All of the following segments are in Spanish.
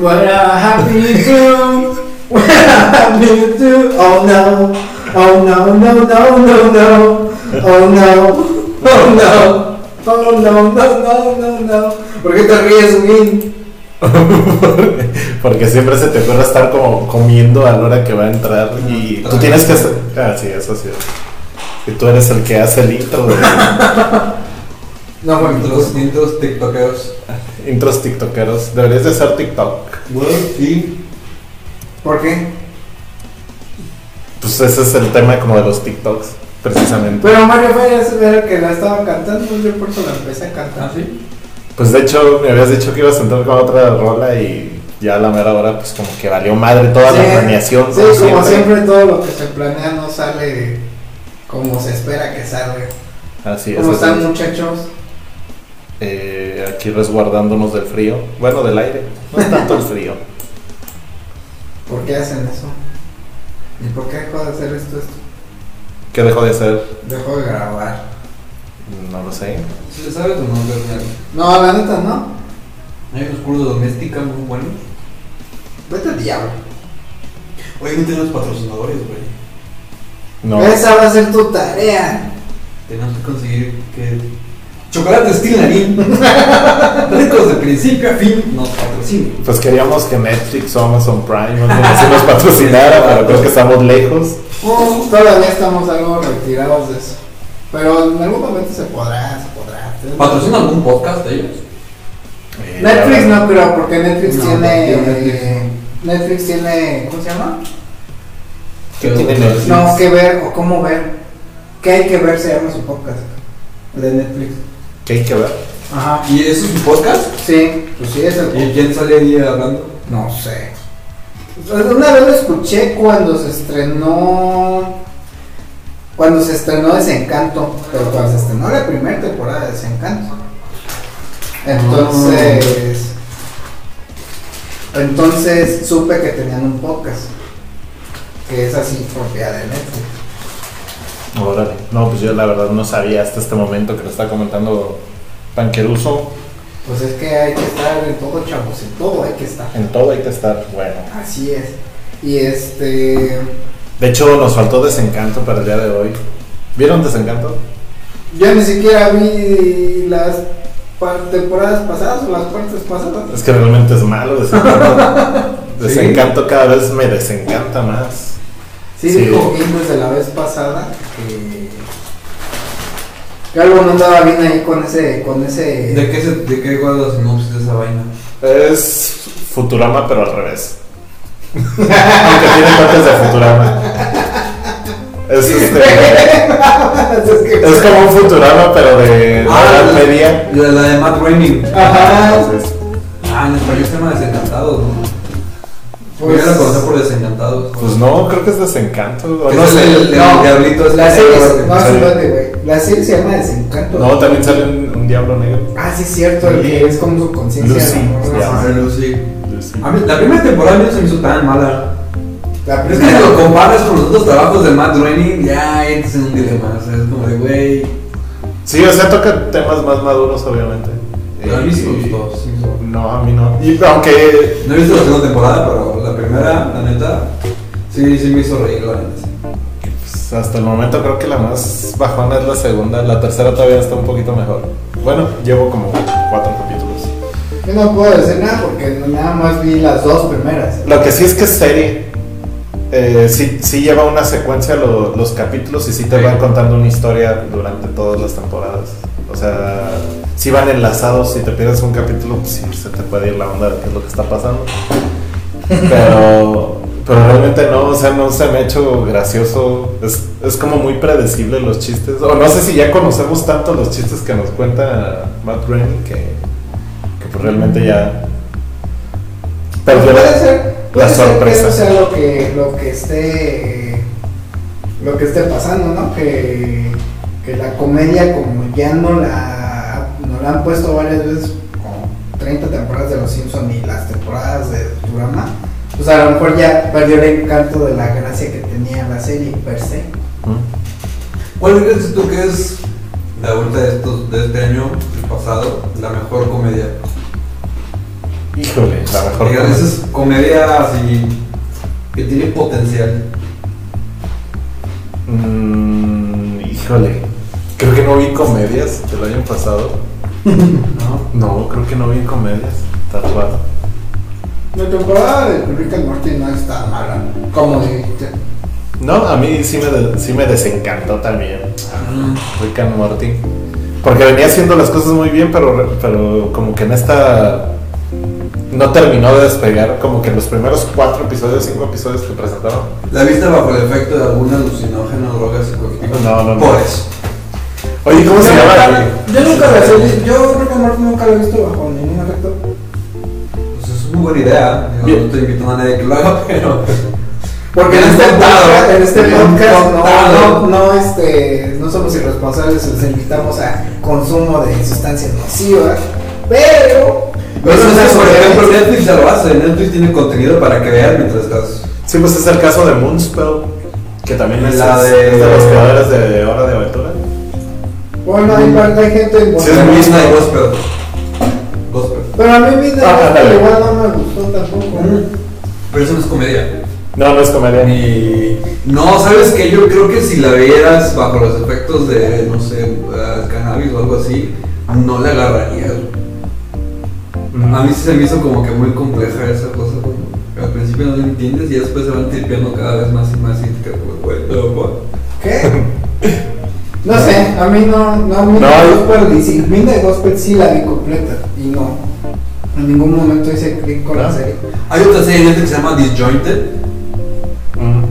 What a happy do, what a happy do. Oh no, oh no, no, no, no, no. Oh no, oh no, oh no, no, no, no, no. ¿Por qué te ríes, Win? Porque siempre se te ocurre estar como comiendo a la hora que va a entrar y tú tienes que hacer. Ah, sí, eso sí. Y tú eres el que hace el intro de No, bueno, Intros, intros tiktokeros. Intros tiktokeros. Deberías de hacer TikTok. Bueno, sí. ¿Por qué? Pues ese es el tema como de los TikToks, precisamente. Pero Mario Fayas era el que la estaba cantando, yo por eso la empecé a cantar. ¿Ah, sí? Pues de hecho me habías dicho que ibas a entrar con otra rola y ya a la mera hora pues como que valió madre toda la planeación. Sí, como siempre todo lo que se planea no sale como se espera que salga. Así es. ¿Cómo así están es. muchachos? Eh, aquí resguardándonos del frío. Bueno, del aire. No es tanto el frío. ¿Por qué hacen eso? ¿Y por qué dejó de hacer esto? esto? ¿Qué dejó de hacer? Dejó de grabar. No lo sé. ¿Sí le sabes o no, Bernal? No, la neta no. Hay unos cursos doméstica muy buenos. Vete al diablo. Oye, no tenemos patrocinadores, güey. No. Esa va a ser tu tarea. Tenemos que conseguir que. Chocolate Steel Larín. Ricos de principio a fin nos patrocinen. Pues queríamos que Netflix o Amazon Prime así nos patrocinara, pero creo que estamos lejos. Oh, todavía estamos algo retirados de eso. Pero en algún momento se podrá, se podrá. ¿Patrocina algún podcast de ellos? Eh, Netflix no creo, porque Netflix No, tiene. no, Netflix Netflix tiene. ¿Cómo se llama? ¿Qué tiene Netflix? No, qué ver o cómo ver. ¿Qué hay que ver? Se llama su podcast. El de Netflix. ¿Qué hay que ver? Ajá. ¿Y eso es un podcast? Sí, pues sí, es el ¿Y quién sale ahí hablando? No sé. Una vez lo escuché cuando se estrenó. Cuando se estrenó Desencanto. Pero cuando se estrenó la primera temporada de Desencanto. Entonces. Entonces supe que tenían un podcast. Que es así propiedad de Netflix. Órale. No, pues yo la verdad no sabía hasta este momento que lo está comentando Panqueruso. Pues es que hay que estar en todo, chavos. En todo hay que estar. En todo hay que estar bueno. Así es. Y este. De hecho, nos faltó Desencanto para el día de hoy. ¿Vieron Desencanto? Yo ni siquiera vi las temporadas pasadas o las partes pasadas. Es que realmente es malo Desencanto. Desencanto cada vez me desencanta más. Sí, Sí. dijo Gil desde la vez pasada que algo no andaba bien ahí con ese, con ese. ¿De qué, se, de qué guarda la sinopsis de esa vaina? Es Futurama, pero al revés. Aunque tiene toques de Futurama. Es, este, Es es como un Futurama, pero de la Ah, Edad la- Media. La, la de Matt Groening. Ajá. Entonces, Ah, en español se llama Desencantados, ¿no? Pues- Pues, la conocí por Desencantados. Pues no, creo que es Desencanto. No, es sé. el, el No, diablito ese La serie, espérate, güey. La serie se llama Desencanto. No, también sale un, un diablo negro. Ah, sí, es cierto, el que es como su conciencia. Lucy, ¿no? Lucy. Lucy. A mí, la primera temporada a mí no se me hizo tan mala. La Es que si lo comparas con los otros trabajos de Matt Groening, ya entras en un dilema. O sea, es como de, güey. Sí, o sea, toca temas más maduros, obviamente. Pero a mí sí me gustó. sí gustó. No, a mí no. Y aunque No he visto la segunda temporada, pero la primera, la neta, sí, sí me hizo reír, la neta. Pues, hasta el momento creo que la más bajona es la segunda. La tercera todavía está un poquito mejor. Bueno, llevo como cuatro capítulos. Yo no puedo decir nada porque nada más vi las dos primeras. Lo que sí es que es serie. Eh, sí, sí lleva una secuencia lo- los capítulos y sí te Sí. van contando una historia durante todas las temporadas. O sea, si van enlazados, si te pierdes un capítulo, pues sí se te puede ir la onda de qué es lo que está pasando. Pero, pero realmente no, o sea, no se me ha hecho gracioso. Es, es como muy predecible los chistes. O no sé si ya conocemos tanto los chistes que nos cuenta Matt Groening que, que pues realmente ya perdió puede la- ser, puede la ser sorpresa. que eso sea lo que, lo que esté lo que esté pasando, ¿no? Que, que la comedia como ya no la, no la han puesto varias veces, como 30 temporadas de Los Simpsons y las temporadas de Futurama, pues a lo mejor ya perdió el encanto de la gracia que tenía la serie per se. ¿Cuál crees tú que es, de ahorita de, estos, de este año, el pasado, la mejor comedia? Híjole, la mejor. Oigan, comedia. esa es comedia así que tiene potencial. Mm, híjole. Creo que no vi comedias del año pasado. ¿no? No, creo que no vi comedias. Está raro. La temporada de Rick and Morty no está mala. Como dijiste. No, a mí sí me, de- sí me desencantó también. Mm. Rick and Morty. Porque venía haciendo las cosas muy bien, pero, pero como que en esta no terminó de despegar. Como que en los primeros cuatro episodios, cinco episodios que presentaron. ¿La viste bajo el efecto de algún alucinógeno, droga psicoactiva? No, no, no. Por eso. Oye, ¿cómo se llama? Yo nunca la he Yo and Morty nunca lo he visto bajo ningún efecto. Es una buena idea. Yo no estoy invitando a nadie que lo haga, pero. Porque en este podcast, en este podcast no, no, no, este, no somos irresponsables, les invitamos a consumo de sustancias nocivas, pero Pero eso no sé, es por ejemplo, Netflix ya lo hace. Netflix tiene contenido para que veas mientras estás. Sí, pues es el caso de Moonspell. Que también es, La de- es de los creadores de Hora de Aventura. bueno, hay, hay gente en Sí, es Es pero a mí Midnight Ah, Gospel igual no me gustó tampoco. Pero eso no es comedia. No, no es comedia. Y no, sabes que yo creo que si la vieras bajo los efectos de, no sé, eh, cannabis o algo así, no la agarrarías. Mm. A mí sí se me hizo como que muy compleja esa cosa. como al principio no lo entiendes y después se van tripeando cada vez más y más y te. ¿Qué? No sé, a mí no, no, Midnight No. Gospel, y sí, Midnight Gospel sí la vi completa ningún momento hice clic con la ¿No? serie. Hay otra serie que se llama Disjointed, Mm.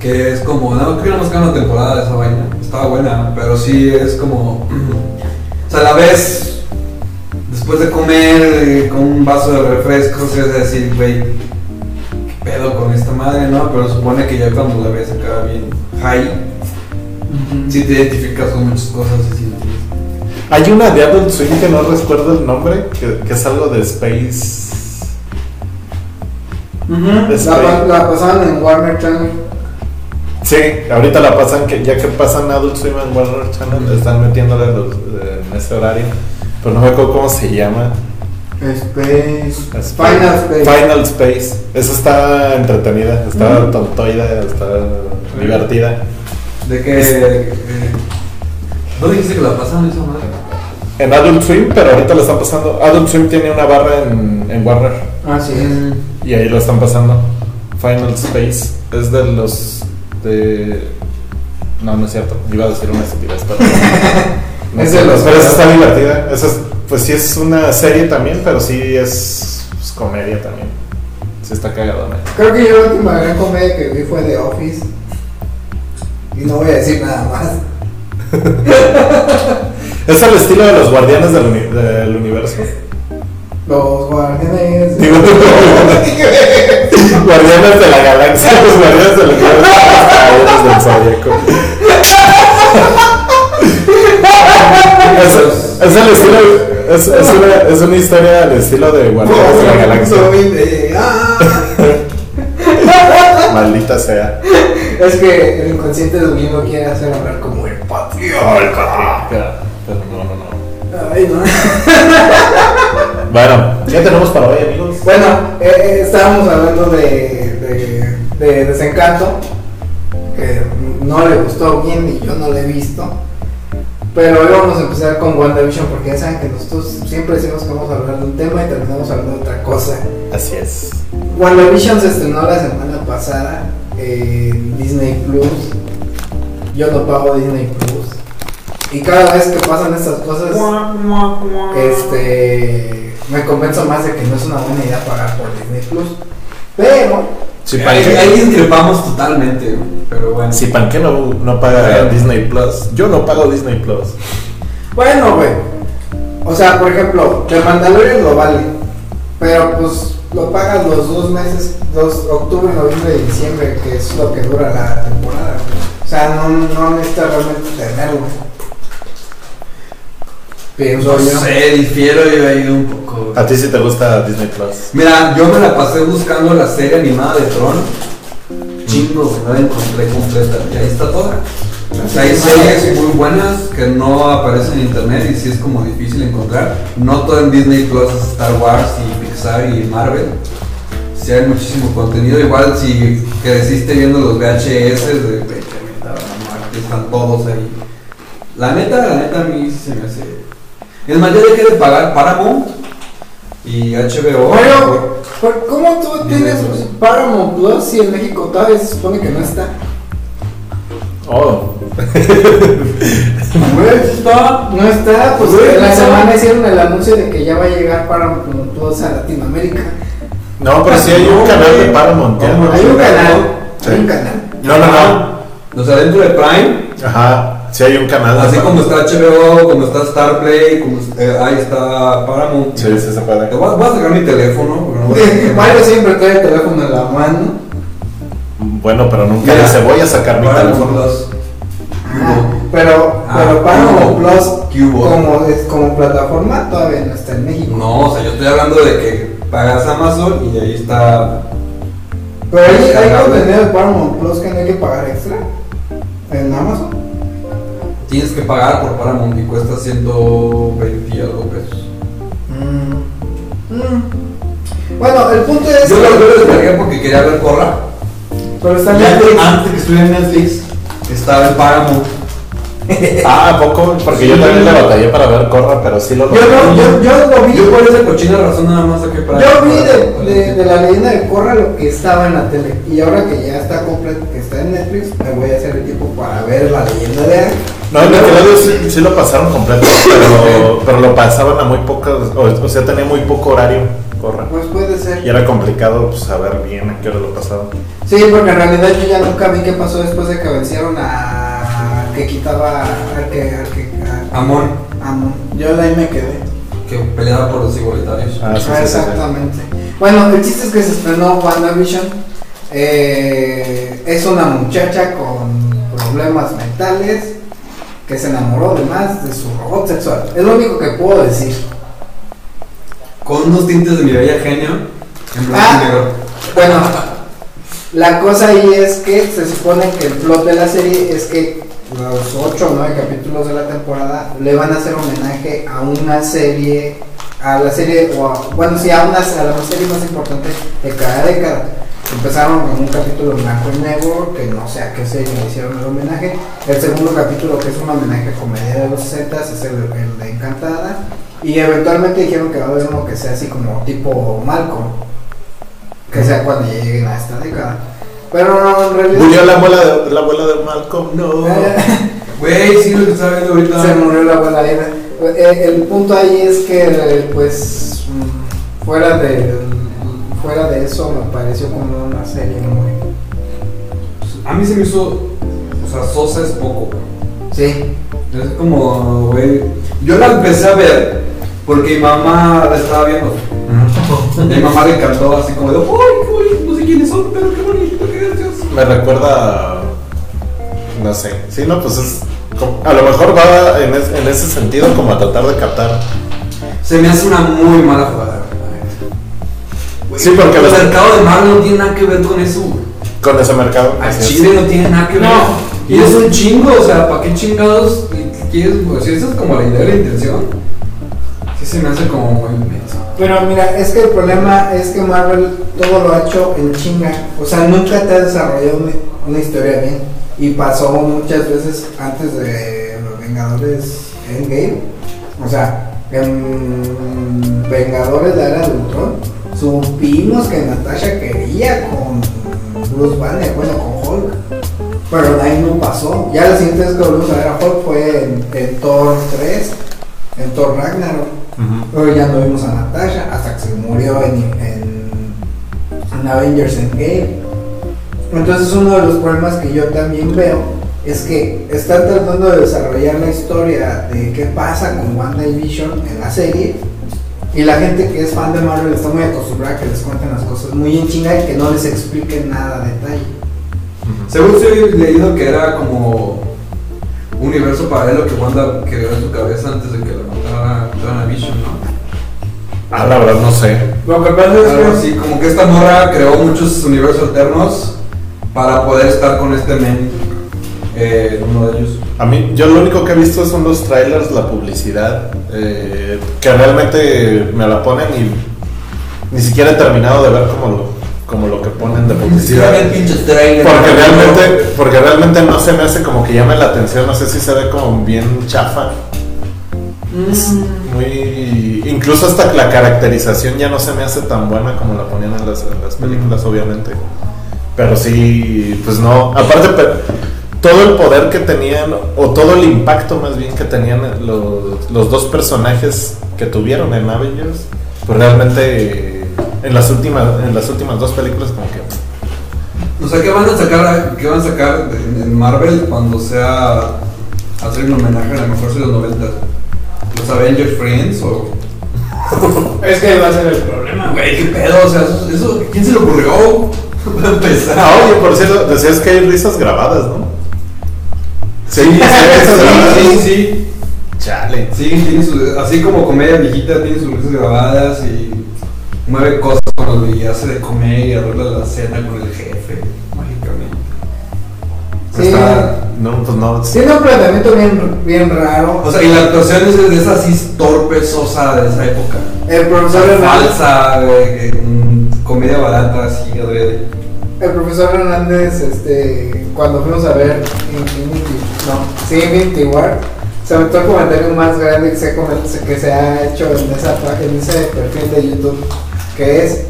que es como, no, creo que nada más queda una temporada de esa vaina. Estaba buena, pero sí es como. o sea, la ves después de comer eh, con un vaso de refrescos y vas a decir, güey, ¿qué pedo con esta madre, no? Pero supone que ya cuando la ves acá bien high, sí te identificas con muchas cosas y sí entiendes. Hay una de Adult Swim que no recuerdo el nombre, que, que es algo de Space. La, la pasaban en Warner Channel. Sí, ahorita la pasan, que ya que pasan Adult Swim en Warner Channel, están metiéndole los, en ese horario. Pero no me acuerdo cómo se llama. Space. Space. Final Space. Final Space. Esa está entretenida, está tontoida, está divertida. De que. eh, ¿No dijiste que la pasan esa madre? En Adult Swim, pero ahorita lo están pasando. Adult Swim tiene una barra en, en Warner Así es. y ahí lo están pasando. Final Space es de los de. No, no es cierto. Iba a decir una estupidez, pero. no Es de los- pero esa está divertida. Esa es, pues sí es una serie también, pero sí es pues, comedia también. Sí está cagadona. Creo que yo la última gran comedia que vi fue The Office. Y no voy a decir nada más. Es el estilo de los guardianes del, uni- del universo. Los guardianes. Digo, guardianes de la galaxia, los guardianes del universo, los caballeros del zodiaco. Es, es el estilo, es, es, una, es una historia al estilo de guardianes de la galaxia. Maldita sea. Es que el inconsciente de Domingo quiere hacer hablar como el patriota. Ay, no. Bueno, ¿qué tenemos para hoy, amigos? Bueno, eh, eh, estábamos hablando de, de, de Desencanto, que no le gustó bien y yo no lo he visto. Pero hoy vamos a empezar con WandaVision porque ya saben que nosotros siempre decimos que vamos a hablar de un tema y terminamos hablando de otra cosa. Así es. WandaVision se estrenó la semana pasada en Disney Plus. Yo no pago Disney Plus. Y cada vez que pasan estas cosas, este, me convenzo más de que no es una buena idea pagar por Disney Plus. Pero, Si ahí, discrepamos totalmente, pero bueno. si Panque no, no paga Disney Plus, yo no pago Disney Plus. bueno, güey. O sea, por ejemplo, The Mandalorian lo vale. Pero pues lo pagas los dos meses, dos, octubre, noviembre y diciembre, que es lo que dura la temporada. O sea, no, no necesitas realmente tenerlo. Pienso No yo. sé, difiero yo ahí un poco. A ti sí te gusta Disney Plus. Mira, yo me la pasé buscando la serie animada de Tron. Chingo, no la encontré completa. Y ahí está toda. Hay series muy buenas que no aparecen en internet y sí es como difícil encontrar. No todo en Disney Plus es Star Wars y Pixar y Marvel. Sí hay muchísimo contenido. Igual si creciste viendo los VHS de están todos ahí. La neta, la neta a mí sí se me hace. Es más, ya dejé de pagar Paramount y HBO. Pero, pero ¿cómo tú tienes. Paramount Plus si en México todavía se supone que no está? Oh. No está, no está, pues en la semana hicieron el anuncio de que ya va a llegar Paramount Plus a Latinoamérica. No, pero sí hay un canal de Paramount. Hay un canal, Sí. hay un canal. No, no, no. O sea, dentro de Prime, Ajá, sí hay un canal. así como está HBO, como está Starplay, como eh, ahí está Paramount. Sí, sí se puede. Te voy a, voy a sacar mi teléfono. no voy a- Mario siempre trae el teléfono en la mano. Bueno, pero nunca Mira, dice voy a sacar mi Paramount teléfono. Plus. Ah, pero, Ah, pero Paramount. Plus como, es- como plataforma todavía no está en México. No, o sea, yo estoy hablando de que pagas Amazon y ahí está. Pero hay, hay Descargable. contenido de Paramount Plus que no hay que pagar extra en Amazon. Tienes que pagar por Paramount y cuesta 120 y algo pesos. Mm. Bueno, el punto es Yo que- lo, yo lo descargué porque quería ver Corra. pero está en Y antes, antes que estuviera en Netflix, estaba en Paramount. Ah, ¿a poco? Porque yo también le batallé para ver Corra, pero sí lo Yo, no, yo, yo lo vi. Yo por esa cochina razón nada más saqué Prime. Yo vi para- de, para- de, de la leyenda de Corra lo que estaba en la tele. Y ahora que ya está completo, que está en Netflix, me voy a hacer el tiempo para ver la leyenda de. No, en Nickelodeon sí, sí lo pasaron completo, pero, pero lo pasaban a muy pocas, o, o sea, tenía muy poco horario, Corra. Pues puede ser. Y era complicado pues, saber bien a qué hora lo pasaban. Sí, porque en realidad yo ya nunca vi qué pasó después de que vencieron a que quitaba al que al que a- Amon, a Amon. Yo de ahí me quedé. que peleaba por los igualitarios. Ah, sí, sí, Ah, sí, sí. exactamente. Bueno, el chiste es que se estrenó WandaVision. Eh, es una muchacha con problemas mentales que se enamoró además de su robot sexual. Es lo único que puedo decir. Con unos tintes de mi bella genio en blanco Ah. y negro. Bueno, la cosa ahí es que se supone que el plot de la serie es que los 8 o 9 capítulos de la temporada le van a hacer homenaje a una serie, a la serie, o a- bueno, sí, a, una, a la serie más importante de cada década. Empezaron con un capítulo blanco y negro, que no sé a qué serie le hicieron el homenaje. El segundo capítulo, que es un homenaje a comedia de los 60 es el, el de Encantada. Y eventualmente dijeron que va a haber uno que sea así como tipo Malcolm que sea cuando lleguen a esta década. Pero no, en realidad Murió la abuela de, la abuela de Malcolm, no. Eh, Güey, sí, lo que estaba viendo ahorita. se murió la abuela Ida. Eh, El punto ahí es que, eh, pues, fuera de, fuera de eso, me pareció como una serie muy. A mí se me hizo. O sea, Sosa es poco, güey. Sí, Es como, güey. Yo la empecé a ver porque mi mamá la estaba viendo. Mi mamá le encantó así como de, ¡ay, uy, sé quiénes son, pero qué bonito, qué gracioso! Me recuerda. a- No sé. Sí, no, pues es. A lo mejor va en, es- en ese sentido como a tratar de captar. Se me hace una muy mala jugada. Sí, porque el los- mercado de Marvel no tiene nada que ver con eso. güey. Con ese mercado. Es. Chile no tiene nada que ver. No. Y es un chingo, o sea, ¿para qué chingados quieres? Si esa es como la idea y la intención, sí se me hace como muy inmenso. pero mira, es que el problema es que Marvel todo lo ha hecho en chinga. O sea, nunca te ha desarrollado una, una historia bien. Y pasó muchas veces antes de los Vengadores Endgame. O sea, en Vengadores de Era de Ultron, supimos que Natasha quería con Bruce Banner, bueno, con Hulk. Pero de ahí no pasó. Ya la siguiente vez que volvimos a ver a Hulk fue en, en Thor 3, en Thor Ragnarok. Ujú. Luego ya no vimos a Natasha hasta que se murió en, en, en Avengers Endgame. Entonces uno de los problemas que yo también veo es que están tratando de desarrollar la historia de qué pasa con WandaVision en la serie y la gente que es fan de Marvel está muy acostumbrada a que les cuenten las cosas muy en chinga y que no les expliquen nada a detalle. Según se he leído que era como un universo paralelo que Wanda creó en su cabeza antes de que la matara Vision, ¿no? Ah, la verdad no sé. Lo que pasa Algo así, como que esta morra creó muchos universos alternos para poder estar con este men eh, uno de ellos. A mí, yo lo único que he visto son los trailers, la publicidad, eh, que realmente me la ponen y ni siquiera he terminado de ver como lo, como lo que ponen de publicidad. el pinche trailer. Porque realmente, porque realmente no se me hace como que llame la atención, no sé si se ve como bien chafa. Mm. Muy, incluso hasta la caracterización ya no se me hace tan buena como la ponían en las, en las películas, obviamente. Pero sí, pues no. Aparte, todo el poder que tenían, o todo el impacto más bien que tenían los, los dos personajes que tuvieron en Avengers, pues realmente en las últimas, en las últimas dos películas como que O sea, ¿qué van a sacar, qué van a sacar en, en Marvel cuando sea hacer un homenaje a la mejor de los 90? ¿Los Avengers Friends o...? Es que va a ser el problema. Güey, qué pedo, o sea, eso, eso- ¿quién se le ocurrió? Para empezar. Ah, oye, por cierto, decías que hay risas grabadas, ¿no? Sí, sí, sí, sí, sí. Chale. Sí, tiene su- así como comedia viejita, tiene sus risas grabadas y mueve cosas cuando y hace de comer y arregla la cena con el jefe, mágicamente. Sí. Está- No, pues no. Tiene un planteamiento bien, bien raro. o sea, y la actuación es de esa así torpe, sosa de esa época. el profesor Hernández, Falsa, comedia barata, así, adrede. el profesor Hernández, este, cuando fuimos a ver Infinity, no, sí, Infinity War, se aventó el comentario más grande que se, que se ha hecho en, esa, en ese perfil de YouTube, que es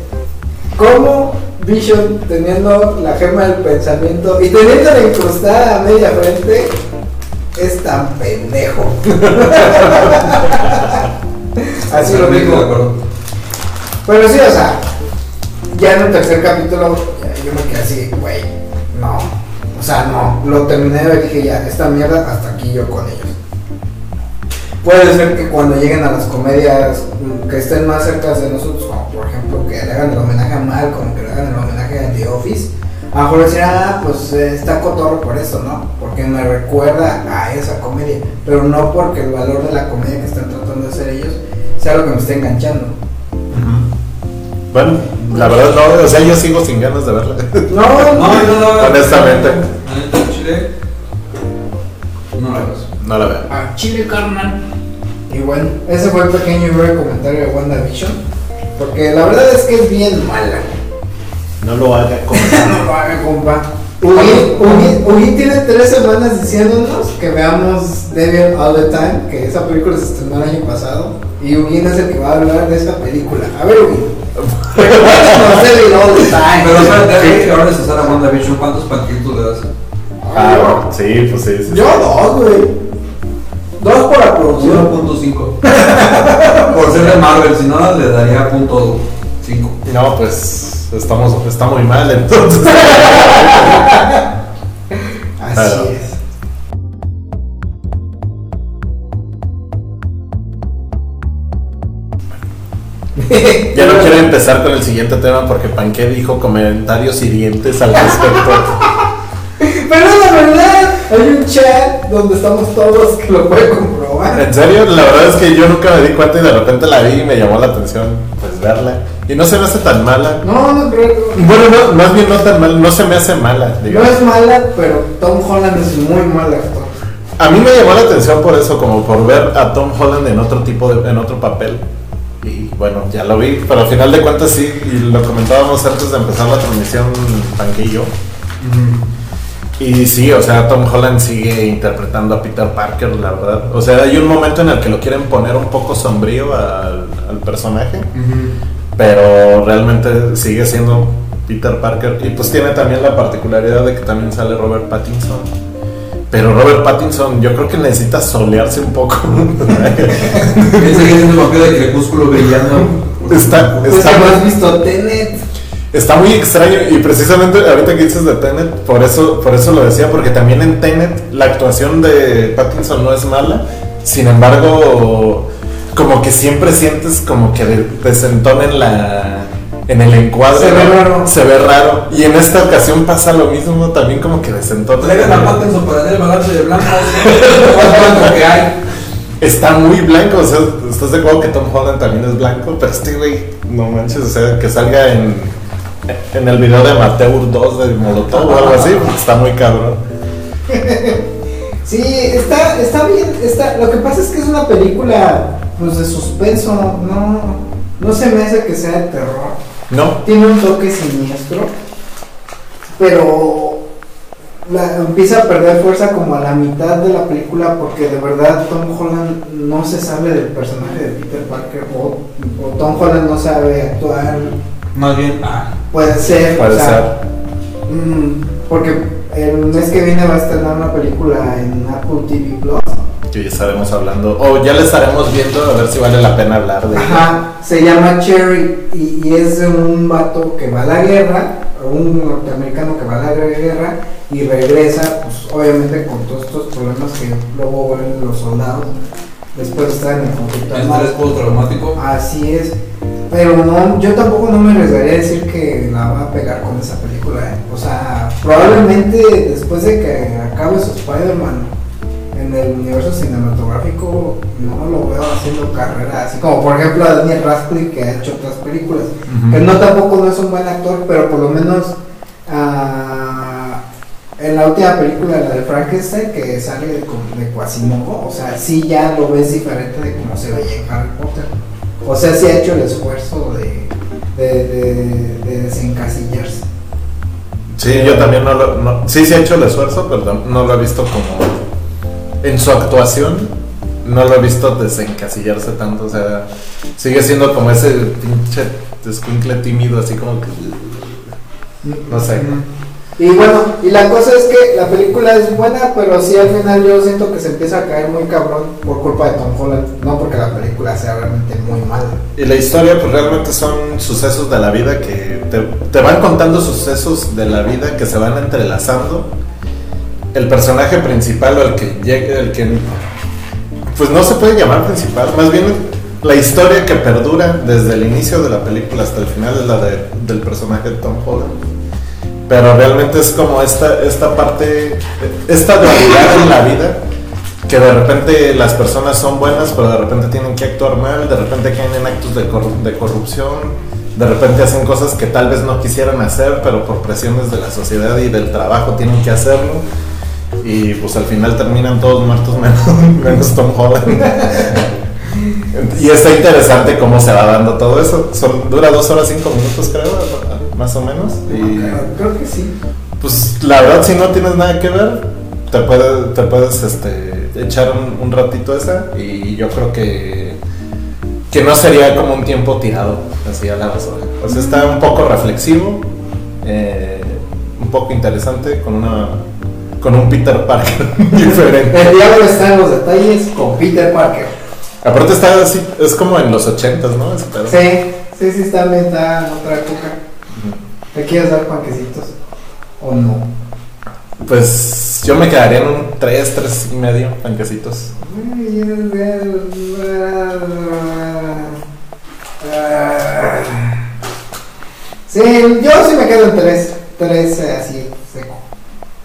cómo Vision teniendo la gema del pensamiento y teniéndola incrustada a media frente es tan pendejo. Así lo digo. Pero sí, o sea, ya en el tercer capítulo, ya yo me quedé así, güey, no. O sea, no, lo terminé de ver y dije, ya, esta mierda, hasta aquí yo con ellos. Puede ser que cuando lleguen a las comedias mm, que estén más cerca de nosotros, como por ejemplo que le hagan el homenaje a Malcolm, que le hagan el homenaje a The Office, a lo mejor decir, ah, pues eh, está cotorro por eso, ¿no? Porque me recuerda a esa comedia, pero no porque el valor de la comedia que están tratando de hacer ellos sea lo que me esté enganchando. Bueno, la verdad no, o sea, yo sigo sin ganas de verla. No, No, no, no. Honestamente. Neta, Chile. No la ves. No la veo. a Chile carnal. Y bueno, ese fue el pequeño y breve comentario de WandaVision. Porque la verdad es que es bien mala. No lo haga con No lo haga, compa. Ugi, Ugi- Ugi tiene tres semanas diciéndonos que veamos Devil All the Time, que esa película se estrenó el año pasado. Y Ugi es el que va a hablar de esa película. A ver, Ugi. Devil All the Time. Pero espérate, que ahora necesitar a WandaVision, ¿cuántos panquitos le das? Ah, sí, pues sí, sí. Yo dos, güey. Dos por la producción. 1.5. Por ser de Marvel, si no le daría punto 5. No, pues estamos, está muy mal entonces. Así Claro. es. Ya no quiero empezar con el siguiente tema porque Panque dijo comentarios hirientes al respecto. Pero es la verdad, hay un chat donde estamos todos que lo puede comprobar. En serio, la verdad es que yo nunca me di cuenta y de repente la vi y me llamó la atención pues verla. Y no se me hace tan mala. No, no creo. Bueno, no, más bien no tan mal, no se me hace mala, No es mala, pero Tom Holland es muy mal actor. A mí me llamó la atención por eso, como por ver a Tom Holland en otro tipo de, en otro papel. Y bueno, ya lo vi, pero al final de cuentas sí, y lo comentábamos antes de empezar la transmisión, Panque y yo. Y sí, o sea, Tom Holland sigue interpretando a Peter Parker, la verdad. O sea, hay un momento en el que lo quieren poner un poco sombrío al, al personaje, pero realmente sigue siendo Peter Parker. Y pues tiene también la particularidad de que también sale Robert Pattinson. Pero Robert Pattinson yo creo que necesita solearse un poco. El papel de crepúsculo brillando. está, Pues está, no has visto Tenet. Está muy extraño y precisamente ahorita que dices de Tenet, por eso, por eso lo decía, porque también en Tenet la actuación de Pattinson no es mala, sin embargo, como que siempre sientes como que de- desentona en la en el encuadre. Se ve ¿no? raro. Se ve raro. Y en esta ocasión pasa lo mismo, también como que desentona. Traigan a Pattinson para hacer el balance de blancos. ¿Cuánto blanco que hay? Está muy blanco, o sea, ¿estás de acuerdo que Tom Holland también es blanco? Pero este güey, no manches, o sea, que salga en, en el video de Amateur 2 de Molotov o algo así, porque está muy cabrón. Sí, está, está bien. Está, lo que pasa es que es una película pues de suspenso. No, no se me hace que sea de terror. No, Tiene un toque siniestro. Pero la- empieza a perder fuerza como a la mitad de la película porque de verdad Tom Holland no se sabe del personaje de Peter Parker o, o Tom Holland no sabe actuar. Más bien, ah, Puede ser. puede o sea, ser. Mm, porque el mes que viene va a estrenar una película en Apple TV Plus. Que ya estaremos hablando, o ya le estaremos viendo a ver si vale la pena hablar de Ajá, se llama Cherry y, y es de un vato que va a la guerra, un norteamericano que va a la guerra y regresa, pues obviamente con todos estos problemas que luego ven los soldados después de estar en el conflicto armado. estrés postraumático. Así es. Pero no, yo tampoco no me arriesgaría a decir que la va a pegar con esa película. ¿eh? O sea, probablemente después de que acabe su Spider-Man en el universo cinematográfico, no lo veo haciendo carrera así como por ejemplo a Daniel Radcliffe que ha hecho otras películas. Ujú. Que no tampoco no es un buen actor, pero por lo menos ah, en la última película, la de Frankenstein, que sale de, de Quasimodo, o sea, sí ya lo ves diferente de cómo se veía en Harry Potter. O sea, sí ha hecho el esfuerzo de, de, de- de desencasillarse. Sí, yo también no lo. no- sí, sí he hecho el esfuerzo, pero no- lo he visto como. En su actuación, no lo he visto desencasillarse tanto. O sea, sigue siendo como ese pinche escuincle tímido, así como que. No sé. Y bueno, y la cosa es que la película es buena, pero sí al final yo siento que se empieza a caer muy cabrón por culpa de Tom Holland, no porque la película sea realmente muy mala. Y la historia, pues realmente son sucesos de la vida que te, te van contando sucesos de la vida que se van entrelazando. El personaje principal o el que llega, el que. Pues no se puede llamar principal, más bien la historia que perdura desde el inicio de la película hasta el final es la de- del personaje de Tom Holland. Pero realmente es como esta, esta parte, esta dualidad en la vida que de repente las personas son buenas, pero de repente tienen que actuar mal, de repente caen en actos de, corru- de corrupción, de repente hacen cosas que tal vez no quisieran hacer, pero por presiones de la sociedad y del trabajo tienen que hacerlo. Y pues al final terminan todos muertos menos, menos Tom Holland. y está interesante cómo se va dando todo eso. Son, dura dos horas cinco minutos creo, más o menos. Y Creo, creo que sí. pues la verdad, si no tienes nada que ver, te, puede- te puedes este, echar un, un ratito esa y yo creo que, que no sería como un tiempo tirado así a la basura. O sea, está un poco reflexivo, eh, un poco interesante, con una con un Peter Parker diferente. El diablo está en los detalles con Peter Parker. Aparte está así, es como en los ochentas, ¿no? Sí, sí, sí, está en otra época. ¿Te quieres dar panquecitos? ¿O no? Pues yo me quedaría en un 3, 3 y medio, panquecitos. Sí, yo sí me quedo en tres, tres eh, así seco.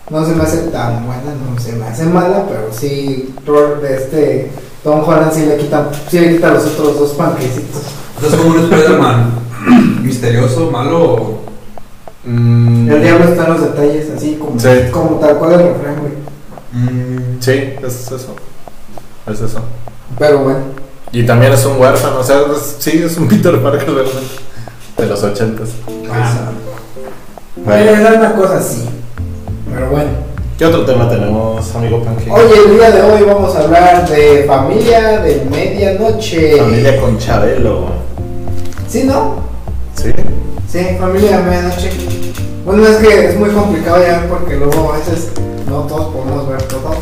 No se me hace tan buena, no se me hace mala, pero sí, este Tom Holland sí le quita, sí le quita los otros dos panquecitos. Entonces, como un Spider-Man misterioso, malo o. Mm, El diablo está en los detalles, así como, Sí. como tal cual el refrán, güey. Mm, Sí, es eso. Es eso. Pero bueno. Y también es un huérfano, o sea, es- sí, es un Peter Parker realmente. De los ochentas. Bueno, es una cosa así. Pero bueno. ¿Qué otro tema tenemos, amigo Panque? Oye, el día de hoy vamos a hablar de familia de medianoche. Familia con Chabelo. ¿Sí, no? ¿Sí? Sí, familia de medianoche. Bueno, es que es muy complicado ya porque luego a veces no todos podemos ver todo.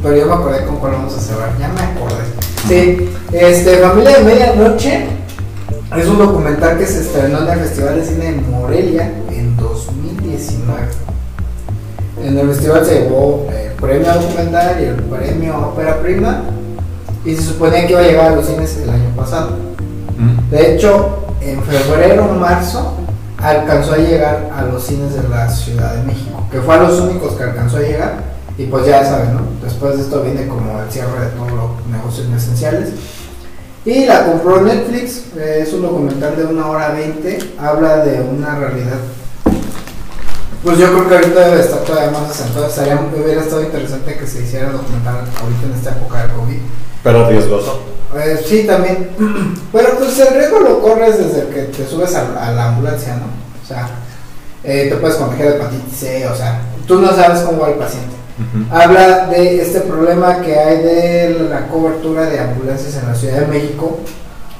Pero yo me acordé con cuál vamos a cerrar. Ya me acordé. Sí, este, Familia de Medianoche es un documental que se estrenó en el Festival de Cine de Morelia en 2019. En el festival se llevó el premio documental y el premio ópera prima. Y se suponía que iba a llegar a los cines el año pasado. De hecho, en febrero o marzo alcanzó a llegar a los cines de la Ciudad de México, que fue a los únicos que alcanzó a llegar. Y pues ya saben, ¿no? Después de esto viene como el cierre de todos los negocios esenciales. Y la compró Netflix, eh, es un documental de una hora 20, habla de una realidad Pues yo creo que ahorita debe estar todavía más. Estaría, hubiera estado interesante que se hiciera documental ahorita en esta época del COVID. Pero riesgoso. Eh, sí, también. Pero pues el riesgo lo corres desde que te subes a, a la ambulancia, ¿no? O sea, eh, te puedes contagiar de hepatitis C, o sea, tú no sabes cómo va el paciente. Habla de este problema que hay de la cobertura de ambulancias en la Ciudad de México.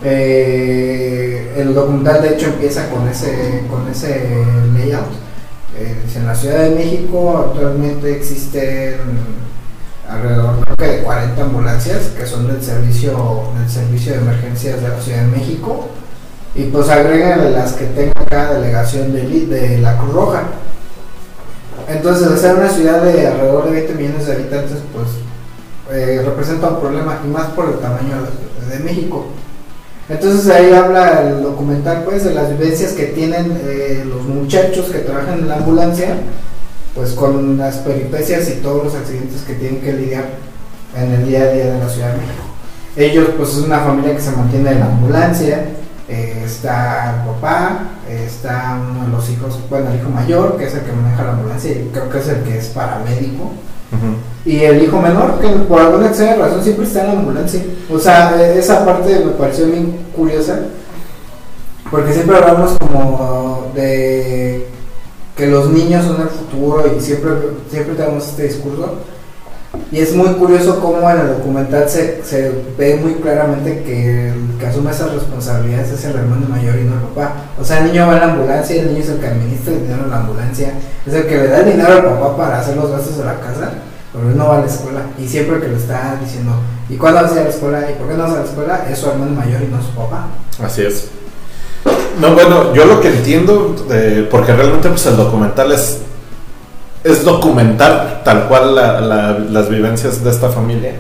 Eh, el documental de hecho empieza con ese, con ese layout. Eh, en la Ciudad de México actualmente existen alrededor de 40 ambulancias que son del servicio, del servicio de emergencias de la Ciudad de México y pues agregan las que tenga cada delegación de, la Cruz Roja. Entonces, ser una ciudad de alrededor de 20 millones de habitantes, pues eh, representa un problema y más por el tamaño de, de México. Entonces ahí habla el documental pues de las vivencias que tienen eh, los muchachos que trabajan en la ambulancia, pues con las peripecias y todos los accidentes que tienen que lidiar en el día a día de la Ciudad de México. Ellos pues es una familia que se mantiene en la ambulancia, eh, está el papá, eh, está uno de los hijos, bueno el hijo mayor, que es el que maneja la ambulancia y creo que es el que es paramédico. Y el hijo menor, que por alguna extraña razón siempre está en la ambulancia. O sea, eh, esa parte me pareció bien curiosa. Porque siempre hablamos como de que los niños son el futuro y siempre, siempre tenemos este discurso. Y es muy curioso cómo en el documental se, se ve muy claramente que el que asume esas responsabilidades es el hermano mayor y no el papá. O sea, el niño va a la ambulancia, el niño es el que administra el dinero en la ambulancia, es el que le da el dinero al papá para hacer los gastos de la casa, pero él no va a la escuela. Y siempre que le está diciendo, ¿y cuándo vas a ir a la escuela? ¿Y por qué no vas a la escuela? Es su hermano mayor y no su papá. Así es. No, bueno, yo lo que entiendo, porque realmente pues el documental es, es documentar tal cual la- la- las vivencias de esta familia,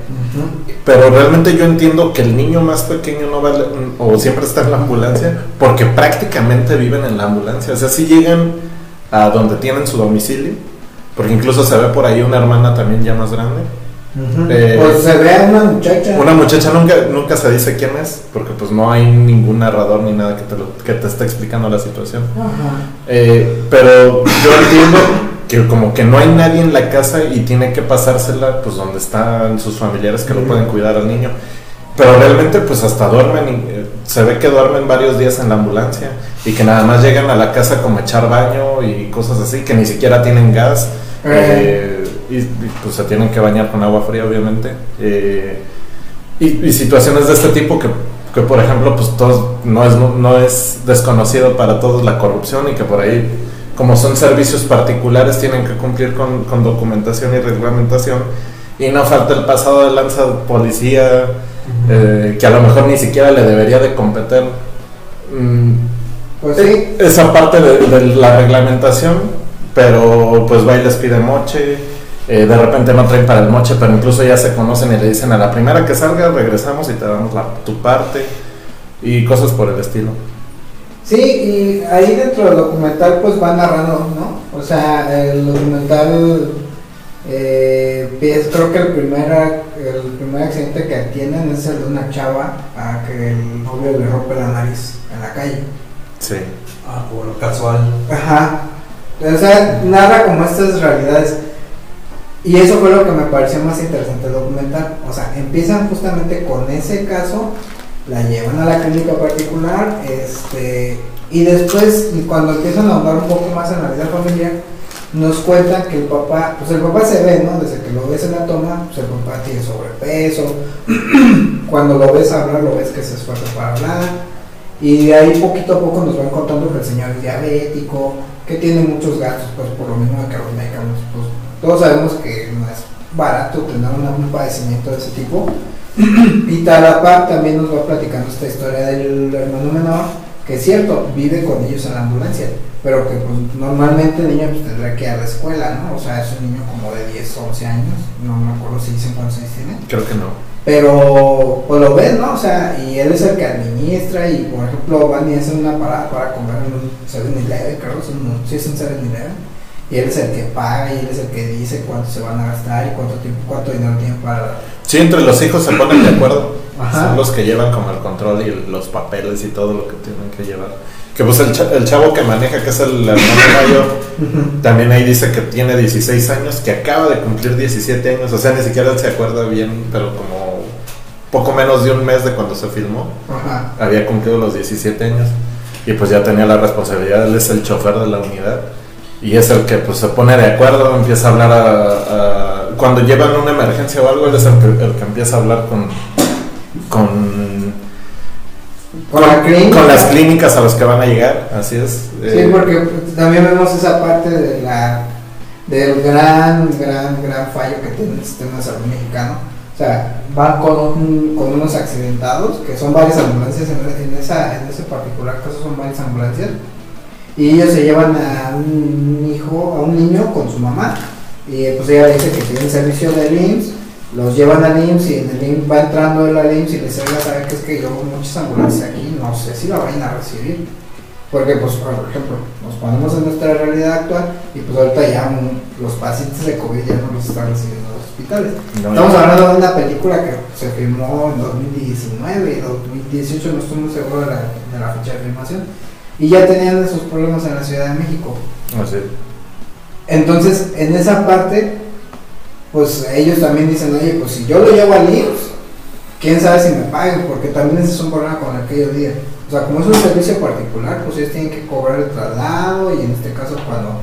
pero realmente yo entiendo que el niño más pequeño no va o siempre está en la ambulancia porque prácticamente viven en la ambulancia, o sea, si llegan a donde tienen su domicilio, porque incluso se ve por ahí una hermana también ya más grande. Eh, pues se ve a una muchacha. Una muchacha nunca, nunca se dice quién es, porque pues no hay ningún narrador ni nada que te, lo- que te esté explicando la situación. Ajá. Eh, pero yo entiendo que como que no hay nadie en la casa y tiene que pasársela pues donde están sus familiares que lo pueden cuidar al niño. Pero realmente pues hasta duermen, y, eh, se ve que duermen varios días en la ambulancia y que nada más llegan a la casa como a echar baño y cosas así, que ni siquiera tienen gas. eh, y, y, pues se tienen que bañar con agua fría obviamente. eh, y, y situaciones de este tipo que, que, por ejemplo pues todos, no, es, no es desconocido para todos la corrupción y que por ahí como son servicios particulares tienen que cumplir con, con documentación y reglamentación y no falta el pasado de lanza policía eh, que a lo mejor ni siquiera le debería de competir mm, Pues sí. esa parte de, de la reglamentación, pero pues va y les pide moche, eh, de repente no traen para el moche, pero incluso ya se conocen y le dicen a la primera que salga regresamos y te damos la, tu parte y cosas por el estilo. Sí, y ahí dentro del documental pues va narrando, ¿no? O sea, el documental, eh, empieza- creo que el primer, el primer accidente que tienen es el de una chava a que el novio le rompe la nariz en la calle. Sí. Ah, bueno, casual. Ajá. O sea, narra como estas realidades. Y eso fue lo que me pareció más interesante del documental. O sea, empiezan justamente con ese caso, la llevan a la clínica particular, este, y después, cuando empiezan a ahondar un poco más en la vida familiar, nos cuentan que el papá, pues el papá se ve, ¿no? Desde que lo ves en la toma, pues el papá tiene sobrepeso. cuando lo ves hablar, lo ves que se esfuerza para hablar. Y de ahí poquito a poco nos van contando que el señor es diabético, que tiene muchos gastos, pues por lo mismo que los pues todos sabemos que no es barato tener un padecimiento de ese tipo. y Talapar también nos va platicando esta historia del hermano menor, que es cierto, vive con ellos en la ambulancia, pero que pues, normalmente el niño pues, tendrá que ir a la escuela, ¿no? O sea, es un niño como de 10, 11 años, no me acuerdo si dicen cuántos años tiene. Creo que no. Pero, pues lo ves, ¿no? O sea, y él es el que administra y, por ejemplo, van y hacen una parada para comer en un 7-Eleven, creo, sí es un 7-Eleven. Y él es el que paga y él es el que dice cuánto se van a gastar y cuánto tiempo, cuánto dinero tienen para... Sí, entre los hijos se ponen de acuerdo. Ajá. son los que llevan como el control y los papeles y todo lo que tienen que llevar. Que pues el, cha- el chavo que maneja, que es el hermano mayor, también ahí dice que tiene 16 años, que acaba de cumplir 17 años, o sea, ni siquiera se acuerda bien, pero como poco menos de un mes de cuando se filmó, Ajá. había cumplido los 17 años y pues ya tenía la responsabilidad, él es el chofer de la unidad y es el que pues se pone de acuerdo, empieza a hablar a, a- cuando llevan una emergencia o algo, él es el que, el que empieza a hablar con con, Con la clínica. con las clínicas a las que van a llegar, así es. Sí, Eh, porque también vemos esa parte de la del gran, gran, gran fallo que tiene el sistema de salud mexicano. O sea, van con, un- con unos accidentados, que son varias ambulancias, en, en esa, en ese particular caso son varias ambulancias, y ellos se llevan a un hijo, a un niño con su mamá, y pues ella dice que tienen servicio del IMSS, los llevan al IMSS y en el IMSS va entrando él al IMSS y les dice, sabe que es que yo muchas ambulancias aquí, no sé si la vayan a recibir. Porque, pues, por ejemplo, nos ponemos en nuestra realidad actual y pues ahorita ya un- los pacientes de COVID ya no los están recibiendo en los hospitales. no, Estamos hablando de una película que se filmó en 2019 y 2018, no estoy muy seguro de la, de la fecha de filmación. Y ya tenían esos problemas en la Ciudad de México. así. Entonces, en esa parte, pues ellos también dicen, oye, pues si yo lo llevo al IMSS, quién sabe si me paguen, porque también ese es un problema con el que ellos día. O sea, como es un servicio particular, pues ellos tienen que cobrar el traslado y en este caso cuando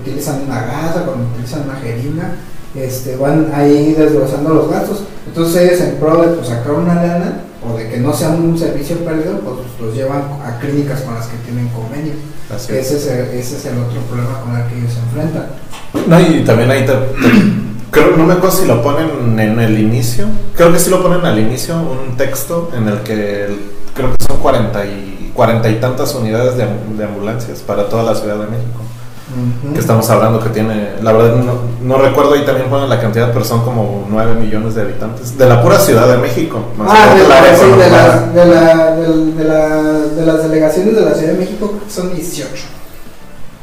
utilizan una gasa, cuando utilizan una jeringa, este, van ahí desglosando los gastos. Entonces ellos en pro de pues, sacar una lana o de que no sea un servicio perdido, pues los llevan a clínicas con las que tienen convenio. Así. Ese es, el, ese es el otro problema con el que ellos se enfrentan. No, y también ahí te, te- creo, no me acuerdo si lo ponen en el inicio, creo que sí lo ponen al inicio, un texto en el que el- creo que son 40 y, 40 y tantas unidades de, de ambulancias para toda la Ciudad de México. Que estamos hablando que tiene, la verdad no, no recuerdo ahí también ponen la cantidad, pero son como 9 millones de habitantes. De la pura Ciudad de México. más Ah, de, la- sí, de, las, de, la, de, la, de las delegaciones de la Ciudad de México son 18.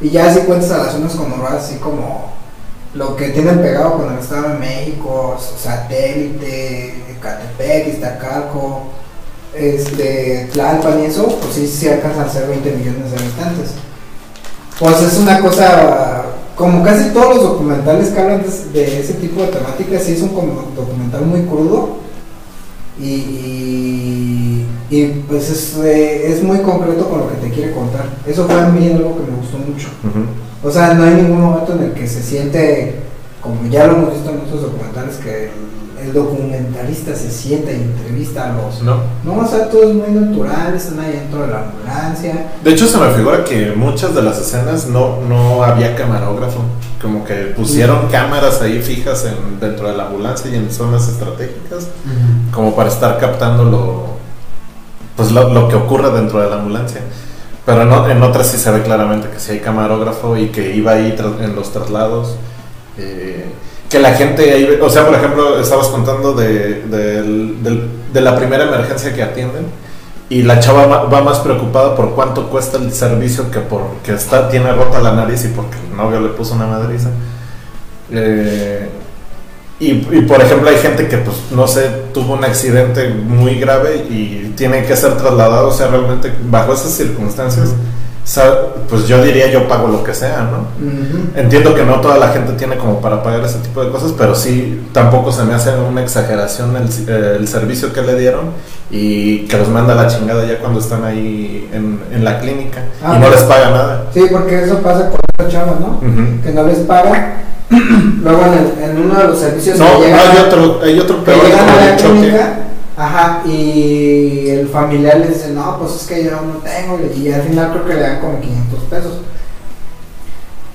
Y ya si cuentas a las zonas conurbadas, así como lo que tienen pegado con el Estado de México, satélite, Catepec, Iztacalco, este, Tlalpan y eso, pues sí, sí alcanzan a ser 20 millones de habitantes. Pues es una cosa, como casi todos los documentales que hablan de, ese tipo de temáticas, sí es un documental muy crudo y, y, y, pues es, eh, es muy concreto con lo que te quiere contar. Eso fue a mí algo que me gustó mucho. O sea, no hay ningún momento en el que se siente, como ya lo hemos visto en otros documentales, que el, documentalista se sienta y entrevista a los... No. No, o sea, todo es muy natural, están ahí dentro de la ambulancia. De hecho, se me figura que muchas de las escenas no, no había camarógrafo. Como que pusieron cámaras ahí fijas en, dentro de la ambulancia y en zonas estratégicas, como para estar captando lo, pues lo, lo que ocurre dentro de la ambulancia. Pero no, en otras sí se ve claramente que sí hay camarógrafo y que iba ahí en los traslados. eh, que la gente ahí, o sea, por ejemplo, estabas contando de, de la primera emergencia que atienden y la chava va más preocupada por cuánto cuesta el servicio que porque está, tiene rota la nariz y porque el novio le puso una madriza. Eh, y, por ejemplo hay gente que pues no sé, tuvo un accidente muy grave y tiene que ser trasladado, o sea, realmente bajo esas circunstancias, pues yo diría yo pago lo que sea, ¿no? Entiendo que no toda la gente tiene como para pagar ese tipo de cosas, pero sí tampoco se me hace una exageración el, el servicio que le dieron y que los manda a la chingada ya cuando están ahí en, en la clínica Ah, y no pues. les paga nada. Sí, porque eso pasa con esta chava, ¿no? Que no les paga. Luego en, el- en uno de los servicios No, que llegan, hay otro, hay otro que peor llegan como a la clínica, ajá, y el familiar les dice, no, pues es que yo no tengo, y al final creo que le dan como 500 pesos.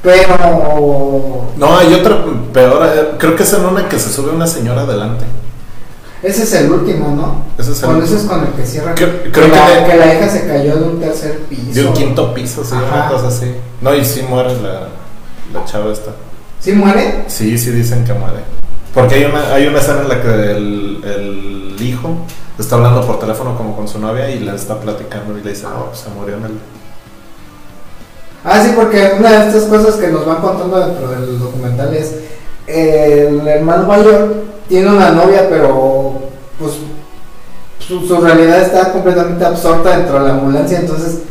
Pero No, hay otro peor, eh, creo que es en una que se sube una señora adelante. ese es el último, ¿no? Ese es el Con ese es con el que cierra. Creo- que, creo que la, que la hija se cayó de un tercer piso. de un quinto piso, sí, una Ajá. cosa así. No, y sí muere la, la chava esta. ¿Sí muere? Sí, sí dicen que muere. Porque hay una, hay una escena en la que el, el hijo está hablando por teléfono como con su novia y le está platicando y le dice, no, se murió en el... Ah, sí, porque una de estas cosas que nos van contando dentro del documental es el hermano mayor tiene una novia, pero pues su realidad está completamente absorta dentro de la ambulancia, entonces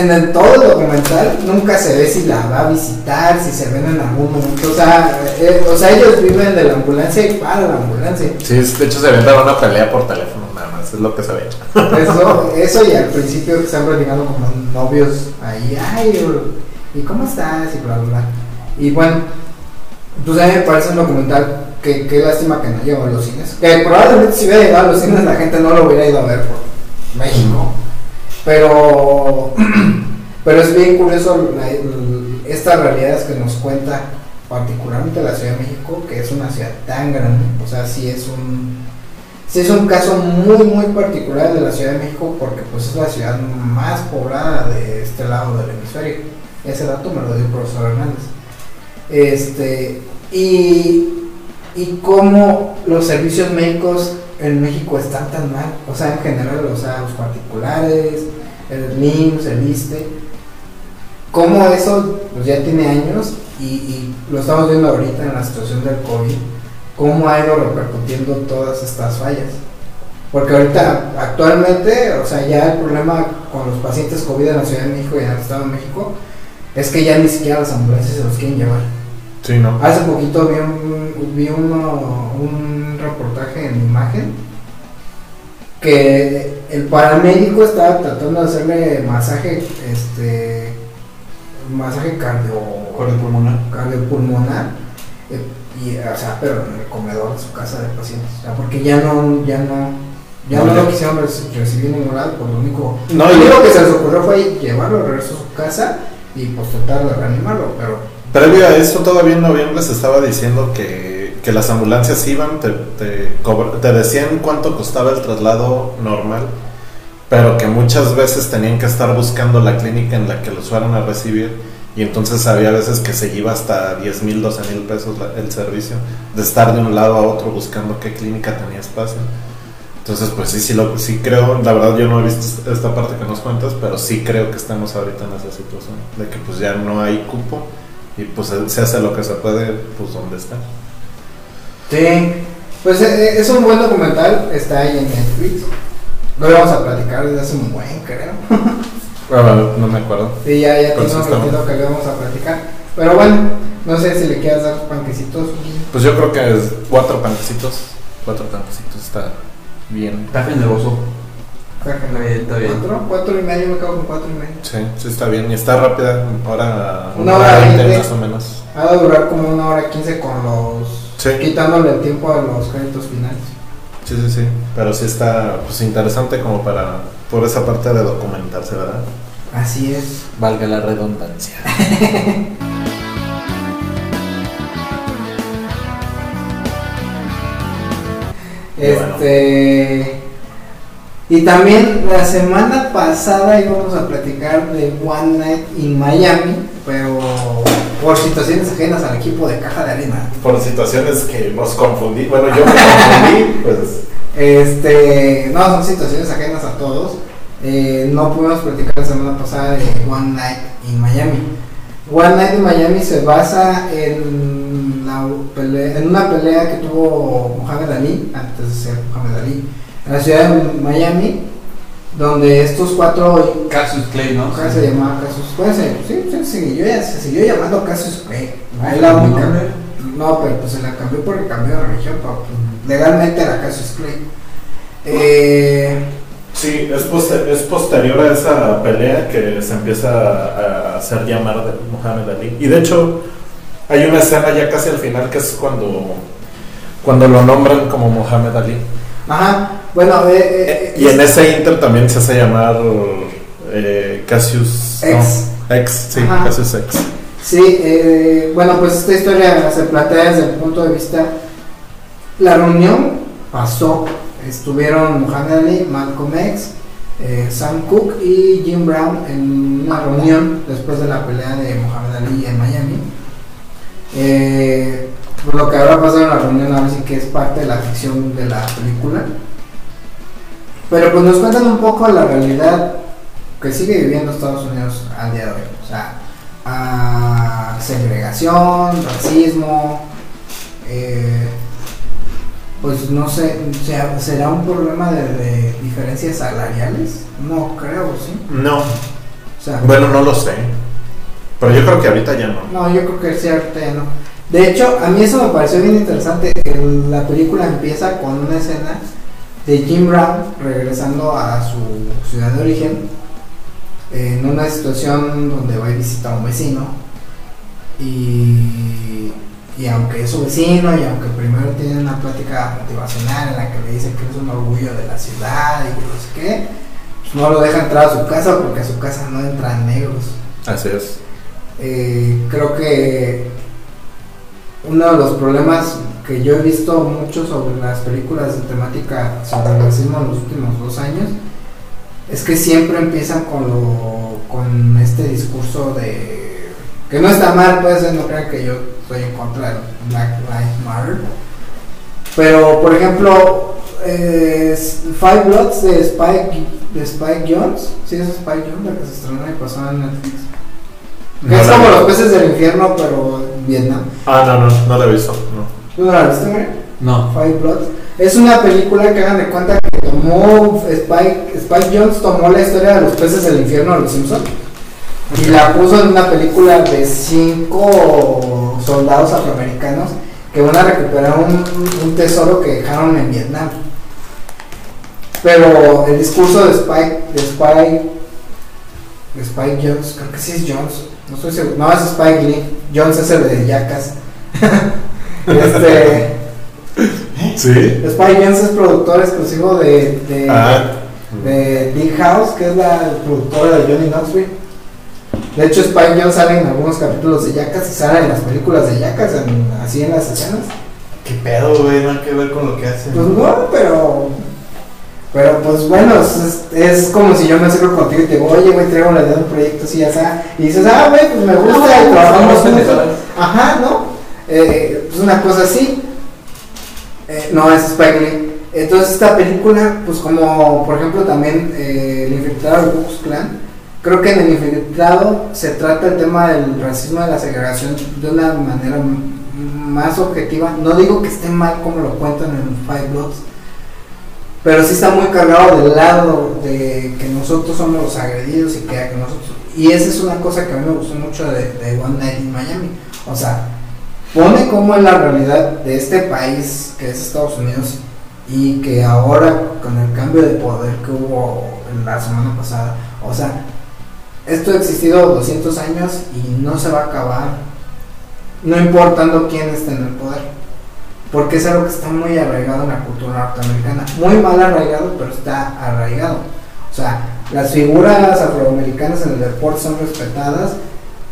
en el, todo el documental nunca se ve si la va a visitar, si se ven en algún momento, o sea, eh, o sea ellos viven de la ambulancia y para la ambulancia. Sí, de hecho se vende una pelea por teléfono, nada más, es lo que se ve. Eso, eso y al principio que están platicando como novios ahí, ay, ¿y cómo estás? Y bla, bla, bla. Y bueno, pues a mí me parece un documental que qué lástima que no llegó a los cines. Que probablemente si hubiera llegado a los cines la gente no lo hubiera ido a ver por México. Pero, pero es bien curioso estas realidades que nos cuenta particularmente la Ciudad de México, que es una ciudad tan grande. O sea, sí es un, sí es un caso muy, muy particular de la Ciudad de México porque pues es la ciudad más poblada de este lado del hemisferio. Ese dato me lo dio el profesor Hernández. Este, y, y cómo los servicios médicos en México están tan mal, o sea, en general, o sea, los particulares, el MIMS, el ISTE, cómo eso pues, ya tiene años y, y lo estamos viendo ahorita en la situación del COVID, cómo ha ido repercutiendo todas estas fallas. Porque ahorita, actualmente, o sea, ya el problema con los pacientes COVID en la Ciudad de México y en el Estado de México es que ya ni siquiera las ambulancias se los quieren llevar. Sí, ¿no? Hace poquito vi un, vi uno- un reportaje en imagen que el paramédico estaba tratando de hacerle masaje, este, masaje cardio, Cardiopulmonar. cardiopulmonar, eh, y, o sea, pero en el comedor de su casa de pacientes, o sea, porque ya no, ya no, ya No, lo quisieron reci- recibir en ningún lado, por lo único, No, lo único que se les ocurrió fue llevarlo de regreso a su casa y pues tratar de reanimarlo, pero Previo a eso, todavía en noviembre se estaba diciendo que, que las ambulancias iban, te, te, te decían cuánto costaba el traslado normal, pero que muchas veces tenían que estar buscando la clínica en la que los fueran a recibir y entonces había veces que se iba hasta 10 mil, 12 mil pesos la- el servicio de estar de un lado a otro buscando qué clínica tenía espacio. Entonces, pues sí, sí, lo, sí creo, la verdad yo no he visto esta parte que nos cuentas, pero sí creo que estamos ahorita en esa situación, de que pues ya no hay cupo y pues se- hace lo que se puede, pues donde está. Sí, pues eh, es un buen documental, está ahí en Netflix. Lo íbamos a platicar desde hace un buen, creo. Ah, no me acuerdo. Sí, ya, ya tenemos está sentido que lo íbamos a platicar. Pero bueno, no sé si le quieras dar panquecitos. Pues yo creo que es cuatro panquecitos, cuatro panquecitos está bien. Está generoso. Bien, está bien. ¿Cuatro? Cuatro y medio, me acabo con cuatro y medio. Sí, sí está bien y está rápida, hora, Una hora veinte. más o menos. Ha de durar como una hora quince con los... Sí. Quitándole el tiempo a los créditos finales. Sí, sí, sí, pero sí está pues interesante como para, por esa parte de documentarse, ¿verdad? Así es. Valga la redundancia. Este. Y también la semana pasada íbamos a platicar de One Night in Miami, pero por situaciones ajenas al equipo de Caja de Arena. Por situaciones que nos confundí, bueno, yo me confundí, pues Este, no, son situaciones ajenas a todos. Eh, no pudimos platicar la semana pasada de One Night in Miami. One Night in Miami se basa en, la pelea- en una pelea que tuvo Muhammad Ali, antes de ser Muhammad Ali, la ciudad de Miami, donde estos cuatro Cassius Clay, ¿no? Se llamaba Casus Clay, se, sí, se, siguió, se siguió llamando Casus Clay. Es la única. nombre? No, pero pues se la cambió porque cambió de religión, pero pues, legalmente era Casus Clay. Eh, sí, es, poste- es posterior a esa pelea que se empieza a, a hacer llamar de Muhammad Ali. Y de hecho, hay una escena ya casi al final que es cuando, cuando lo nombran como Muhammad Ali. ajá, bueno, eh, eh, Y en ese inter también se hace llamar eh, Cassius Ex. no, ex, sí, Ajá. Cassius Ex. Sí, eh, bueno, pues esta historia se plantea desde el punto de vista. La reunión pasó. Estuvieron Muhammad Ali, Malcolm X, eh, Sam Cooke y Jim Brown en una reunión después de la pelea de Muhammad Ali en Miami. Eh, por lo que habrá pasado en la reunión, ahora sí que es parte de la ficción de la película. Pero pues nos cuentan un poco la realidad que sigue viviendo Estados Unidos al día de hoy. O sea, a segregación, racismo, eh, pues no sé, sea- ¿será un problema de, de diferencias salariales? No creo, ¿sí? No, O sea, bueno, no lo sé. Pero yo creo que ahorita ya no. no, yo creo que sí, ahorita ya no. De hecho, a mí eso me pareció bien interesante. La película empieza con una escena de Jim Brown regresando a su ciudad de origen en una situación donde va y visita a un vecino y, y aunque es su vecino y aunque primero tiene una plática motivacional en la que le dice que es un orgullo de la ciudad y que no sé qué, pues no lo deja entrar a su casa porque a su casa no entran negros. Así es. Eh, creo que uno de los problemas que yo he visto mucho sobre las películas de temática sobre el racismo en los últimos dos años es que siempre empiezan con lo con este discurso de que no está mal pues no crean que yo estoy en contra de Black Lives Matter pero por ejemplo eh, Five Bloods de Spike de Spike Jones sí es Spike Jones la que se estrenó y pasó en Netflix que No es como vi. los peces del infierno, pero en Vietnam. Ah, no, no, no la he visto. No. ¿Tú no la viste? No. Five Bloods. Es una película que hagan de cuenta que tomó Spike, Spike Jones tomó la historia de los peces del infierno de los Simpsons y la puso en una película de cinco soldados afroamericanos que van a recuperar un, un tesoro que dejaron en Vietnam. Pero el discurso de Spike, de Spike, de Spike Jones, creo que sí es Jones, no estoy seguro, no es Spike Lee, Jones es el de Jackass. este, ¿Sí? Spike Jones es productor exclusivo de, de, Ah, de Big House, que es la productora de Johnny Knoxville. De hecho, Spike Jones sale en algunos capítulos de Jackass y sale en las películas de Jackass, en- así en las escenas. ¿Qué pedo, güey? Nada que ver con lo que hacen. Pues no, pero. Pero pues bueno, es, es como si yo me acerco contigo y te digo, oye, güey, traigo la idea de un proyecto así, así. Y dices, ah, güey, pues me gusta, No, y trabajamos vamos a juntos. Ajá, ¿no? Eh, pues una cosa así. Eh, no, es Spike Lee. Entonces esta película, pues como por ejemplo también eh, el infiltrado Ku Klux Klan, creo que en el infiltrado se trata el tema del racismo y la segregación de una manera más objetiva. No digo que esté mal como lo cuentan en Five Bloods, pero sí está muy cargado del lado de que nosotros somos los agredidos y que que nosotros... Y esa es una cosa que a mí me gustó mucho de, de One Night in Miami. O sea, pone como en la realidad de este país que es Estados Unidos y que ahora con el cambio de poder que hubo la semana pasada, o sea, esto ha existido 200 años y no se va a acabar, no importando quién esté en el poder, porque es algo que está muy arraigado en la cultura norteamericana, muy mal arraigado, pero está arraigado. O sea, las figuras afroamericanas en el deporte son respetadas,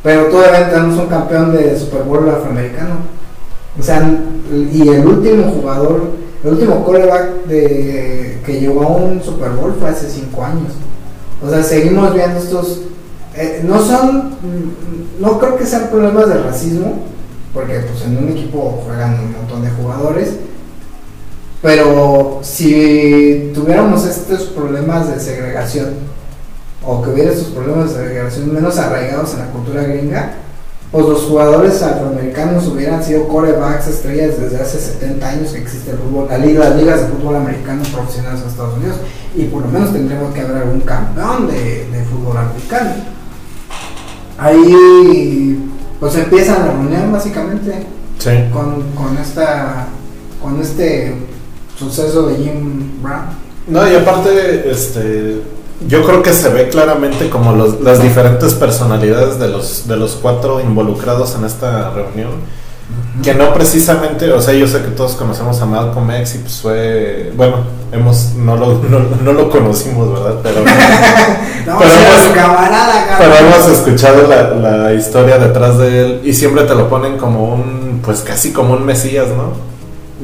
pero todavía tenemos un campeón de Super Bowl afroamericano. O sea, y el último jugador, el último coreback que llegó a un Super Bowl fue hace 5 años. O sea, seguimos viendo estos. eh, no son. No creo que sean problemas de racismo, porque pues en un equipo juegan un montón de jugadores. Pero si tuviéramos estos problemas de segregación, o que hubiera estos problemas de segregación menos arraigados en la cultura gringa, pues los jugadores afroamericanos hubieran sido corebacks estrellas desde hace 70 años que existe el fútbol, la liga, las ligas de fútbol americano profesionales en Estados Unidos, y por lo menos tendríamos que haber algún campeón de, de fútbol americano. Ahí pues empieza la reunión básicamente sí. con, con esta con este suceso de Jim Brown. No, y aparte, este, yo creo que se ve claramente como los- las diferentes personalidades de los, de los cuatro involucrados en esta reunión. Que no precisamente, o sea, yo sé que todos conocemos a Malcolm X y pues fue, bueno, hemos, no lo, no, no lo conocimos, ¿verdad? Pero, No, Pero hemos- camarada, pero camarada. hemos escuchado la, la historia detrás de él y siempre te lo ponen como un, pues casi como un mesías, ¿no?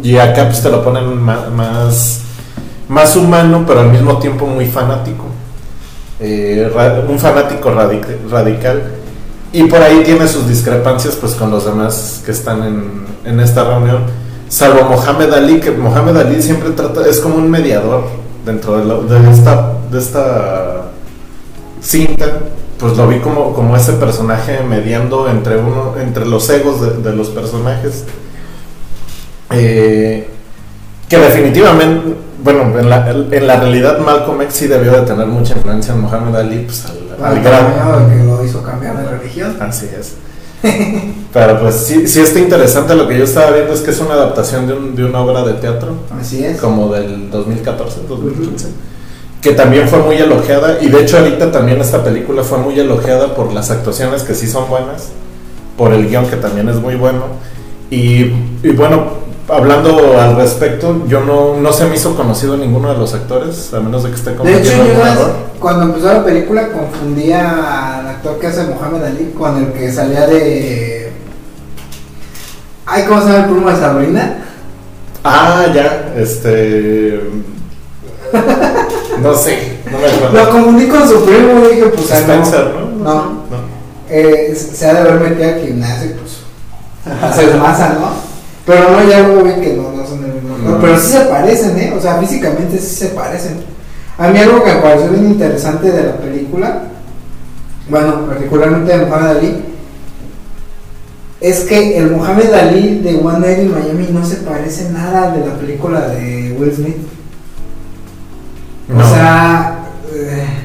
Y acá pues te lo ponen más, más humano, pero al mismo tiempo muy fanático. Eh, un fanático radic- radical. Y por ahí tiene sus discrepancias pues con los demás que están en, en esta reunión. Salvo Mohamed Ali, que Mohamed Ali siempre trata, es como un mediador dentro de, esta, de esta cinta. Pues lo vi como, como ese personaje mediando entre uno, entre los egos de, los personajes. Eh, Que definitivamente, bueno, en la, en la realidad Malcolm X sí debió de tener mucha influencia en Muhammad Ali, pues al, al Al grado. que lo hizo cambiar de religión. Así es. Pero pues sí, sí está interesante. Lo que yo estaba viendo es que es una adaptación de, un- de una obra de teatro, Así es. como del 2014, 2015, que también fue muy elogiada. Y de hecho, ahorita también esta película fue muy elogiada por las actuaciones que sí son buenas, por el guion que también es muy bueno. Y, y bueno, hablando al respecto, yo no, no se me hizo conocido ninguno de los actores, a menos de que esté De hecho, yo cuando empezó la película confundía al actor que hace Mohamed Ali con el que salía de. Ay, ¿cómo se llama el primo de Sabrina? Ah, ya, este. No sé, no me acuerdo. Lo confundí con su primo y dije, pues ah, no. Spencer, ¿no? No. No. Eh, se ha de haber metido al gimnasio y pues hacer masa, ¿no? Pero no, ya luego vi que no, no son el mismo. No. Pero sí se parecen, ¿eh? O sea, físicamente sí se parecen. A mí algo que me pareció bien interesante de la película, bueno, particularmente de Muhammad Ali, es que el Muhammad Ali de One Night in Miami no se parece nada de la película de Will Smith. No. O sea, eh,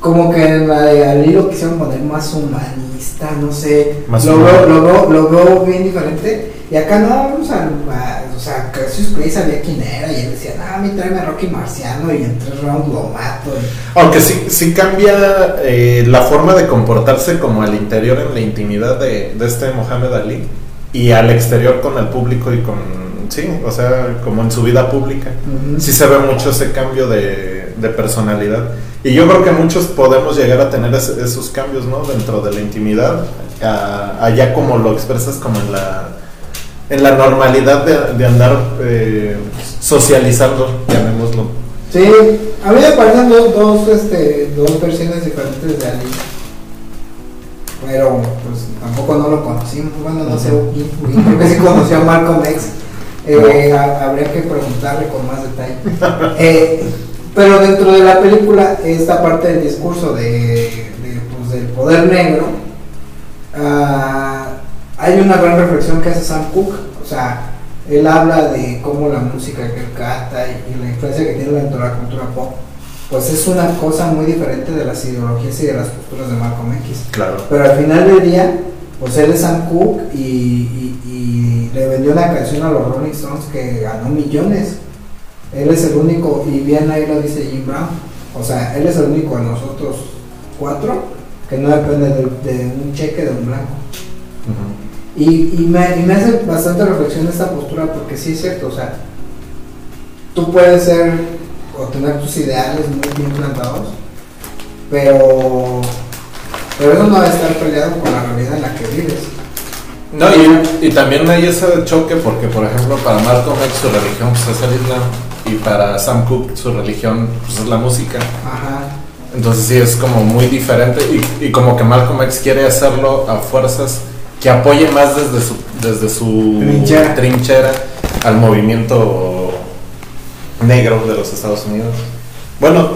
como que en la de Ali lo quisieron poner más humanista, no sé. Más lo, veo, lo, veo, lo veo bien diferente. Y acá no, o sea, o sea Cassius Clay sabía quién era y él decía, no, a mí tráeme a Rocky Marciano y en tres rounds lo mato. Aunque sí, sí cambia eh, la forma de comportarse como al interior en la intimidad de, de este Mohamed Ali y al exterior con el público y con, sí, o sea, como en su vida pública. Ujú. Sí se ve mucho ese cambio de, de personalidad. Y yo creo que muchos podemos llegar a tener ese- esos cambios, ¿no? Dentro de la intimidad, a- allá como lo expresas como en la, en la normalidad de, de andar eh, socializando, llamémoslo. Sí, a mí me parecen dos, dos, este, dos versiones diferentes de Ali. Pero pues tampoco no lo conocimos. Bueno, no sé, creo que sí conoció a Malcolm X. Eh, ha- habría que preguntarle con más detalle. Eh, pero dentro de la película, esta parte del discurso de, de, pues, del poder negro, ah, hay una gran reflexión que hace Sam Cooke. O sea, él habla de cómo la música que él canta y, y la influencia que tiene dentro de la cultura pop, pues es una cosa muy diferente de las ideologías y de las posturas de Malcolm X. Claro. Pero al final del día, pues él es Sam Cooke y, y- y le vendió una canción a los Rolling Stones que ganó millones. Él es el único, y bien ahí lo dice Jim Brown, o sea, él es el único de nosotros cuatro que no depende de, de un cheque de un blanco. Y, y me, y me hace bastante reflexión esta postura porque sí es cierto, o sea, tú puedes ser o tener tus ideales muy bien plantados, pero, pero eso no debe estar peleado con la realidad en la que vives. No, y, y también hay ese choque porque, por ejemplo, para Malcolm X su religión pues, es el Islam y para Sam Cooke su religión pues, es la música. Ajá. Entonces sí es como muy diferente y, y como que Malcolm X quiere hacerlo a fuerzas que apoye más desde su, desde su Trinchera. trinchera al movimiento negro de los Estados Unidos. Bueno,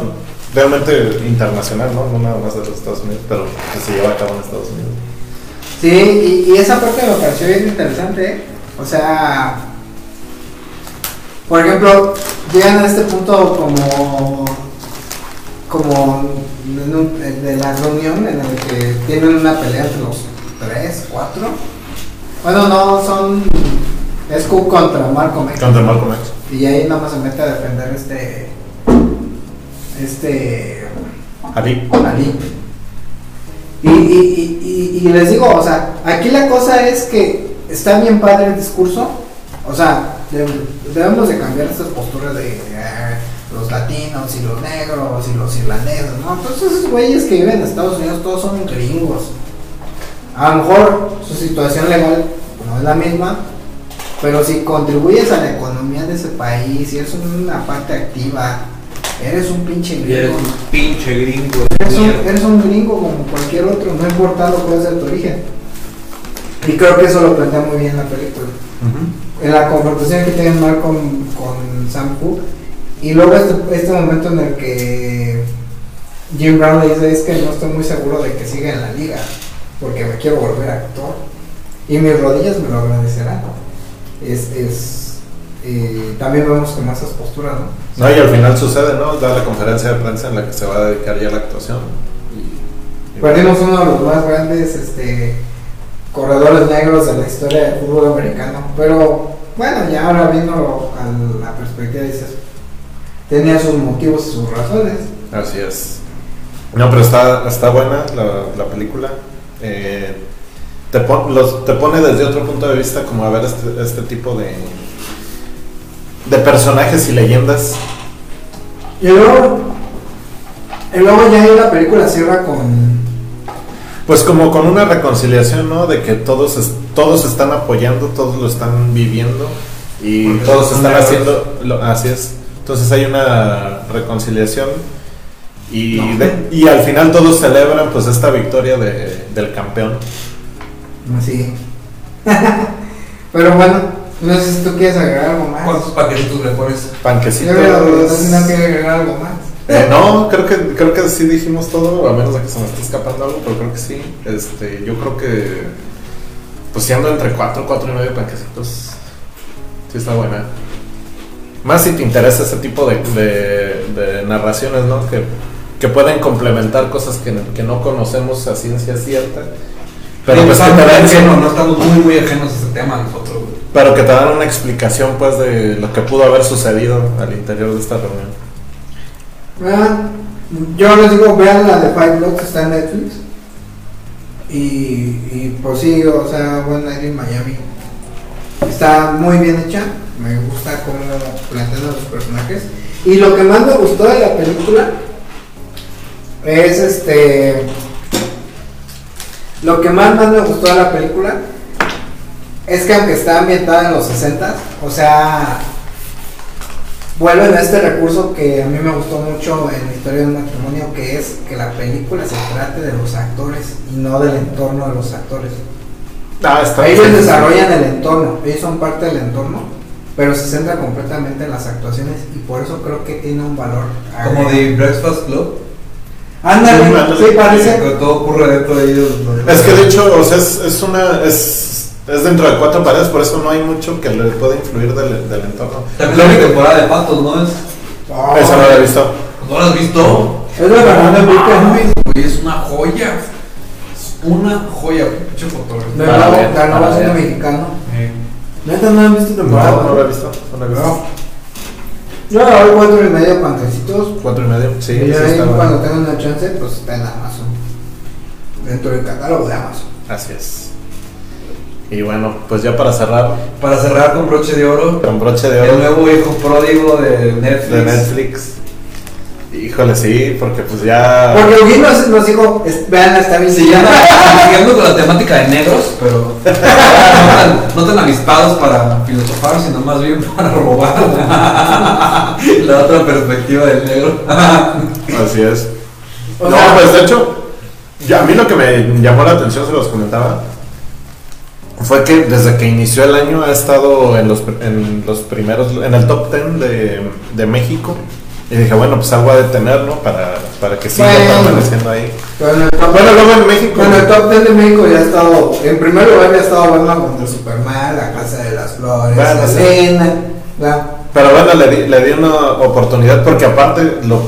realmente internacional, ¿no? No nada más de los Estados Unidos, pero que se lleva a cabo en Estados Unidos. Sí, y, y esa parte me pareció bien interesante, ¿eh? O sea, por ejemplo, llegan a este punto como, como en un- de la reunión en el que tienen una pelea entre los tres, cuatro. Bueno, no, son, es Cook contra Malcolm X. Contra Malcolm X. Y ahí nada más se mete a defender este, este, Ali. Ali. Y, y, y, les digo, o sea, aquí la cosa es que está bien padre el discurso, o sea, de- debemos de cambiar estas posturas de eh, los latinos y los negros y los irlandeses, ¿no? Entonces esos güeyes que viven en Estados Unidos todos son gringos. A lo mejor su situación legal no es la misma, pero si contribuyes a la economía de ese país y eres una parte activa, eres un pinche Y eres gringo. un pinche gringo un, eres un gringo como cualquier otro, no importando cuál sea tu origen. Y creo que eso lo plantea muy bien la película. En la confrontación que tiene Malcolm con Sam Cooke. Y luego este, este momento en el que Jim Brown le dice es que no estoy muy seguro de que siga en la liga. Porque me quiero volver actor. Y mis rodillas me lo agradecerán. Es, es, eh, también vemos como esas posturas, ¿no? No, y al final sucede, ¿no? Da la conferencia de prensa en la que se va a dedicar ya la actuación. Y- y- Perdimos uno de los más grandes este, corredores negros de la historia del fútbol americano. Pero bueno, ya ahora viendo a la perspectiva dices, tenía sus motivos y sus razones. Así es. No, pero está, está buena la, la película. Eh, te, pon- los- te pone desde otro punto de vista como a ver este, este tipo de, de personajes y leyendas. Y luego, y luego ya ahí la película cierra con... Pues como con una reconciliación, ¿no? De que todos, es- todos están apoyando, todos lo están viviendo y Porque todos están negros. haciendo... lo- así es. Entonces hay una reconciliación y, No. de- y al final todos celebran pues esta victoria de- del campeón. Así. Pero bueno, no sé si tú quieres agregar algo más. ¿Cuántos paquetitos le pones? Yo Panquecitos. creo que no quiero agregar algo más. Eh, no, creo que, creo que sí dijimos todo, a menos de que se me esté escapando algo, pero creo que sí. Este, yo creo que, pues siendo entre 4, 4 y medio panquecitos, sí está buena. Más si te interesa ese tipo de, de- de narraciones, ¿no? Que, que pueden complementar cosas que, que no conocemos a ciencia cierta. Pero, Sí, pues, que estamos te dan, no estamos muy, muy ajenos a ese tema nosotros. Pero que te dan una explicación pues de lo que pudo haber sucedido al interior de esta reunión. Ah, yo les digo, vean la de Five Blocks, está en Netflix. Y, y pues sí, o sea, One Night in Miami. Está muy bien hecha, me gusta cómo plantean los personajes. Y lo que más me gustó de la película es este. Lo que más, más me gustó de la película es que aunque está ambientada en los 60, o sea, vuelven a este recurso que a mí me gustó mucho en la historia de un matrimonio, que es que la película se trate de los actores y no del entorno de los actores. Ah, está Ellos bien. desarrollan el entorno, ellos son parte del entorno, pero se centra completamente en las actuaciones y por eso creo que tiene un valor. Como de Breakfast Club. Ándale, Sí, parece. Que todo ocurre dentro de ellos. ¿no? Es que de hecho, o sea, es, es una. Es, es dentro de cuatro paredes, por eso no hay mucho que le pueda influir del, del entorno. También la única temporada de patos, ¿no? Es, Oh, Eso no lo he visto. ¿No lo has visto? Es la verdad de es una joya. Es una joya, pinche fotografía. Ver, ganó para cine mexicano. Eh, Neta, no han visto temporada. No, no lo he visto. No lo he visto. No. Yo le doy cuatro y medio panquecitos. Cuatro y medio. Sí, y ahí está cuando bueno. tengan una chance, pues está en Amazon. Dentro del catálogo de Amazon. Así es. Y bueno, pues ya para cerrar, Para cerrar con broche de oro, con broche de el oro nuevo hijo pródigo de Netflix. de Netflix. Híjole, sí, porque pues ya. Porque Eugene nos, nos dijo, es- vean, está bien. Siguiendo, siguiendo con la temática de negros, pero no tan, no tan avispados para filosofar, sino más bien para robar la otra perspectiva del negro. Así es. O no, sea- pues de hecho, ya a mí lo que me llamó la atención, se los comentaba, fue que desde que inició el año ha estado en los, en los primeros, en el top 10 de, de México. Y dije, bueno, pues algo a detener, ¿no? Para, para que siga Bueno. permaneciendo ahí. Bueno, luego en México. bueno, el top 10 de México ya ha estado, en primer lugar ya ha estado bueno contra Superman, La Casa de las Flores, Bueno, sí. Elena, ¿verdad? Pero bueno, le di, le di una oportunidad porque aparte lo,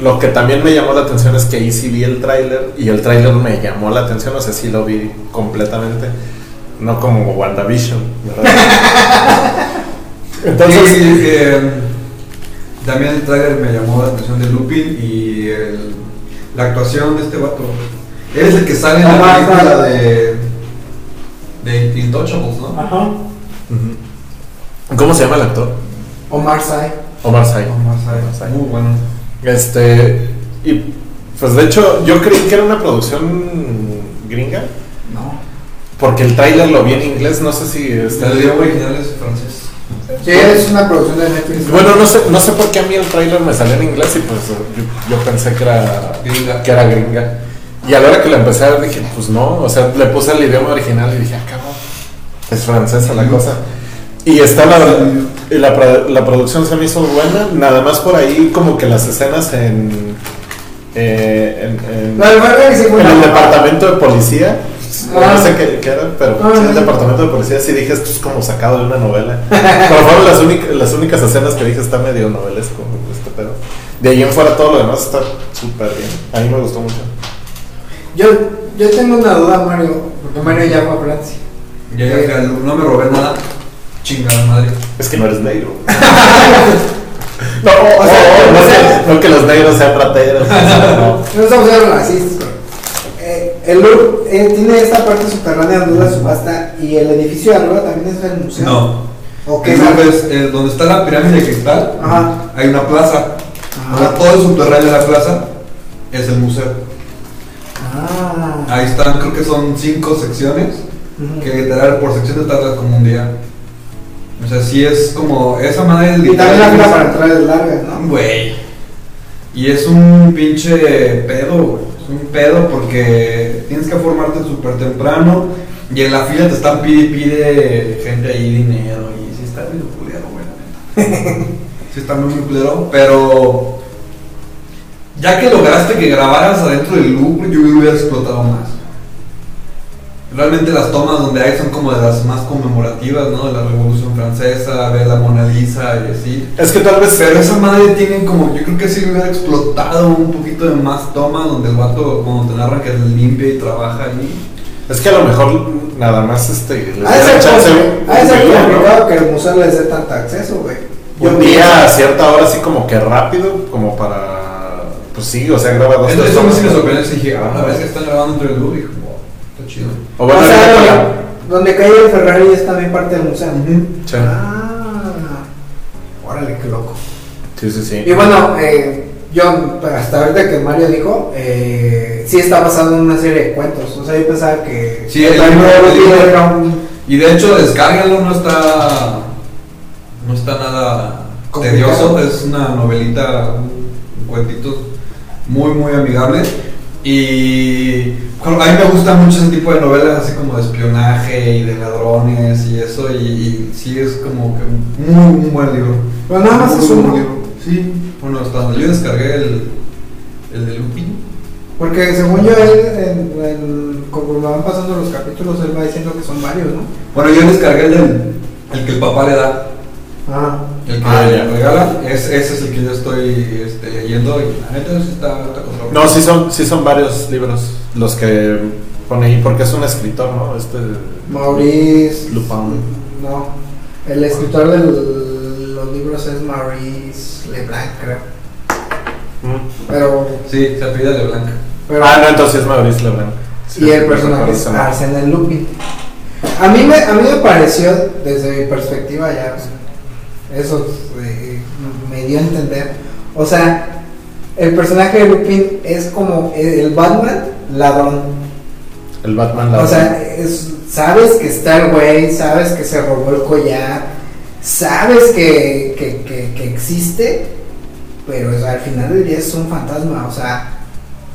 lo que también me llamó la atención es que ahí sí vi el tráiler y el tráiler me llamó la atención, o sea, sí lo vi completamente, no como WandaVision, ¿verdad? Entonces, Sí, eh, también el trailer me llamó la atención de Lupin y el- la actuación de este vato. Él es el que sale en la película de, de Intouchables, ¿no? Ajá. ¿cómo se llama el actor? Omar Sy. Omar Sy. Omar Sy, Sy. Muy bueno. Este, y pues de hecho yo creí que era una producción gringa. Porque el tráiler lo vi en inglés, no sé si está El idioma original es francés. Sí, es una producción de Netflix. Bueno, no sé, no sé por qué a mí el tráiler me salió en inglés y pues yo, yo pensé que era Gringa. que era gringa. Y a la hora que la empecé a ver dije, pues no, o sea, le puse el idioma original y dije, ah, cabrón, es francesa la cosa. Y está la, la, pro- la producción se me hizo buena, nada más por ahí como que las escenas en, eh, en, en- en el departamento de policía Ah. no sé qué, qué era, pero Ah. sí, el departamento de policía sí dije esto es como sacado de una novela. Pero fueron las, únicas las únicas escenas que dije está medio novelesco este pedo. De ahí en fuera todo lo demás está súper bien. A mí me gustó mucho. Yo, yo tengo una duda, Mario, porque Mario ya fue a Francia. Ya, ya, no me robé nada. Chingada madre. Es que no eres negro. no, O sea, no, o sea- no que los negros sean rateros. no. Estamos hablando racistas, pero, eh, el Louvre eh, tiene esta parte subterránea donde es la subasta y el edificio de arriba también es el museo. No. ¿O qué El es? Louvre es, eh, donde está la pirámide de cristal, Ajá. hay una plaza. Ajá. todo el subterráneo de la plaza es el museo. Ah. Ahí están, creo que son cinco secciones. Que literal por sección te tardas como un día. O sea, sí es como. Esa madre Y también la fila para entrar es larga, ¿no? Güey. Y es un pinche pedo, güey. Un pedo porque tienes que formarte súper temprano. Y en la fila te están pide y pide gente ahí dinero. Y sí está muy culero, güey, la neta. Sí está muy, muy culero. Pero. Ya que lograste que grabaras adentro del loop, yo hubiera explotado más. Realmente las tomas donde hay son como de las más conmemorativas, ¿no? De la Revolución Francesa, ver la Mona Lisa y así. Es que tal vez. Pero esa madre tiene como, yo creo que sí hubiera explotado un poquito de más tomas donde el vato, cuando te narra que limpia y trabaja ahí. Es que a lo mejor nada más este. les de dieron ser chance de día, ¿no? complicado que el museo les dé tanto acceso, güey. Un Yo día a cierta hora así como que rápido, como para. Pues sí, o sea, graba dos eso a sí me sorprendió, dije, ah, la vez que están grabando entre el dije, wow, está chido. O bueno, o sea, donde, cae el Ferrari es también parte del museo. Sí. Ah, órale, qué loco. Sí, sí, sí. Y bueno, eh, yo hasta ahorita que Mario dijo, eh, sí está basado en una serie de cuentos. O sea, yo pensaba que Sí, el libro- libro- era un Y de hecho, descárgalo, no está. No está nada Complicado. tedioso, es una novelita, un cuentito muy, muy amigable. Y bueno, a mí me gusta mucho ese tipo de novelas, así como de espionaje y de ladrones y eso. Y, y sí, es como que muy, muy buen libro. Pero nada más es uno. libro. Sí, bueno, hasta donde yo descargué el, el de Lupin. Porque según yo, él, en- en- conforme van pasando los capítulos, él va diciendo que son varios, ¿no? Bueno, yo descargué el, del- el que el papá le da. Ah, El que Ah, le ya. regala, es, ese es el que yo estoy este, leyendo y la neta sí está. No, sí son, sí son varios libros los que pone ahí, porque es un escritor, ¿no? Este. Maurice. Lupin. No, el escritor de los libros es Maurice Leblanc, creo. Mm. Pero. Sí, se apellida de Blanca. pero Ah, no, entonces es Maurice Leblanc. Sí, y el personaje es. Arsène Lupin. A mí, me, a mí me pareció, desde mi perspectiva, ya eso eh, me dio a entender. O sea, el personaje de Lupin es como el Batman ladrón. El Batman O sea, es- sabes que está el güey, sabes que se robó el collar, sabes que, que, que- que existe, pero o sea, al final del día es un fantasma. O sea,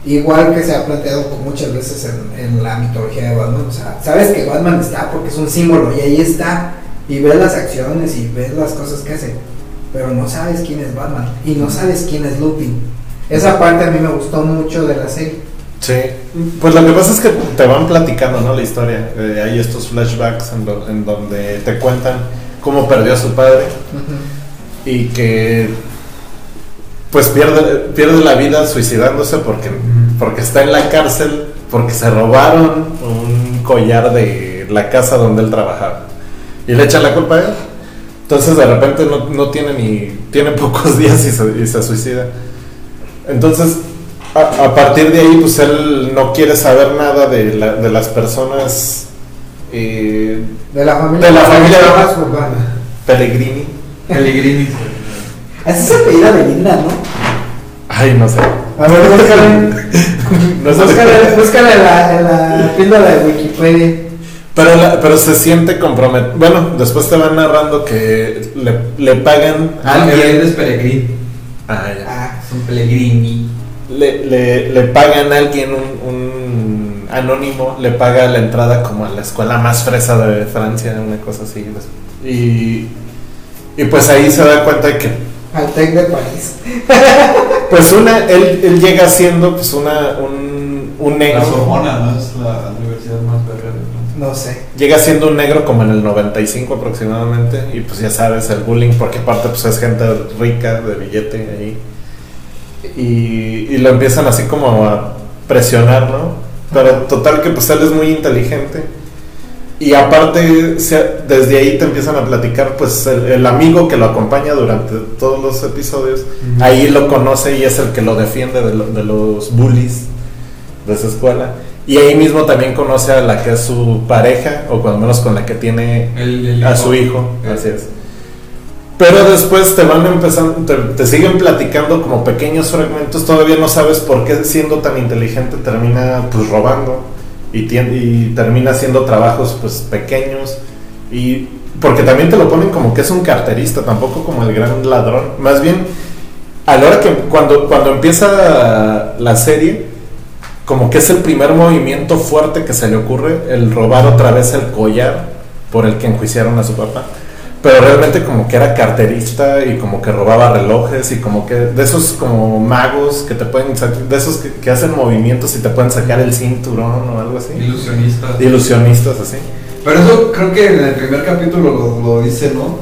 igual que se ha planteado muchas veces en, en la mitología de Batman. O sea, sabes que Batman está porque es un símbolo y ahí está. Y ves las acciones y ves las cosas que hace, pero no sabes quién es Batman y no sabes quién es Lupin. Esa parte a mí me gustó mucho de la serie. Sí, pues lo que pasa es que te van platicando, ¿no? La historia. Eh, hay estos flashbacks en, do- en donde te cuentan cómo perdió a su padre y que pues pierde, pierde la vida suicidándose porque, porque está en la cárcel, porque se robaron un collar de la casa donde él trabajaba. Y le echan la culpa a él. Entonces de repente no, no tiene ni. tiene pocos días y se, y se suicida. Entonces, a, a partir de ahí, pues él no quiere saber nada de, la- de las personas eh, De la familia. De la familia. más urbana. Pellegrini. Pellegrini. Así se apellida Belinda, ¿no? Ay, no sé. A ver. No búscale en la, en la píldora de Wikipedia. Pero, la- pero se siente comprometido. Bueno, después te van narrando que le, le pagan a Ah, él alguien. es Pellegrini. Ah, ya. Ah, Son Pellegrini. Le, le, le pagan a alguien, un, un anónimo, le paga la entrada como a la escuela más fresa de Francia, una cosa así. Y, y pues ahí se da cuenta de que, al Tec de París. pues una, él, él llega siendo pues una, un, un La negro. Sorbona, ¿no? Es la universidad más verga. No sé. Llega siendo un negro como en el 95 aproximadamente. Y pues ya sabes, el bullying, porque aparte pues es gente rica, de billete ahí. Y, y lo empiezan así como a presionar, ¿no? Pero total que pues él es muy inteligente. Y aparte, se- desde ahí te empiezan a platicar, pues el, el amigo que lo acompaña durante todos los episodios, ahí lo conoce y es el que lo defiende de, lo- de los bullies de esa escuela. Y ahí mismo también conoce a la que es su pareja, o cuando menos con la que tiene El- el a hijo. su hijo, Eh. así es. Pero después te van empezando, te, te siguen platicando como pequeños fragmentos, todavía no sabes por qué siendo tan inteligente termina pues robando y, tien- y termina haciendo trabajos pues pequeños y porque también te lo ponen como que es un carterista, tampoco como el gran ladrón, más bien a la hora que cuando, cuando empieza la serie, como que es el primer movimiento fuerte que se le ocurre, el robar otra vez el collar por el que enjuiciaron a su papá. Pero realmente como que era carterista y como que robaba relojes y como que de esos como magos que te pueden de esos que, que hacen movimientos y te pueden sacar el cinturón o algo así. Ilusionista. Ilusionistas así. Pero eso creo que en el primer capítulo lo, lo dice, ¿no?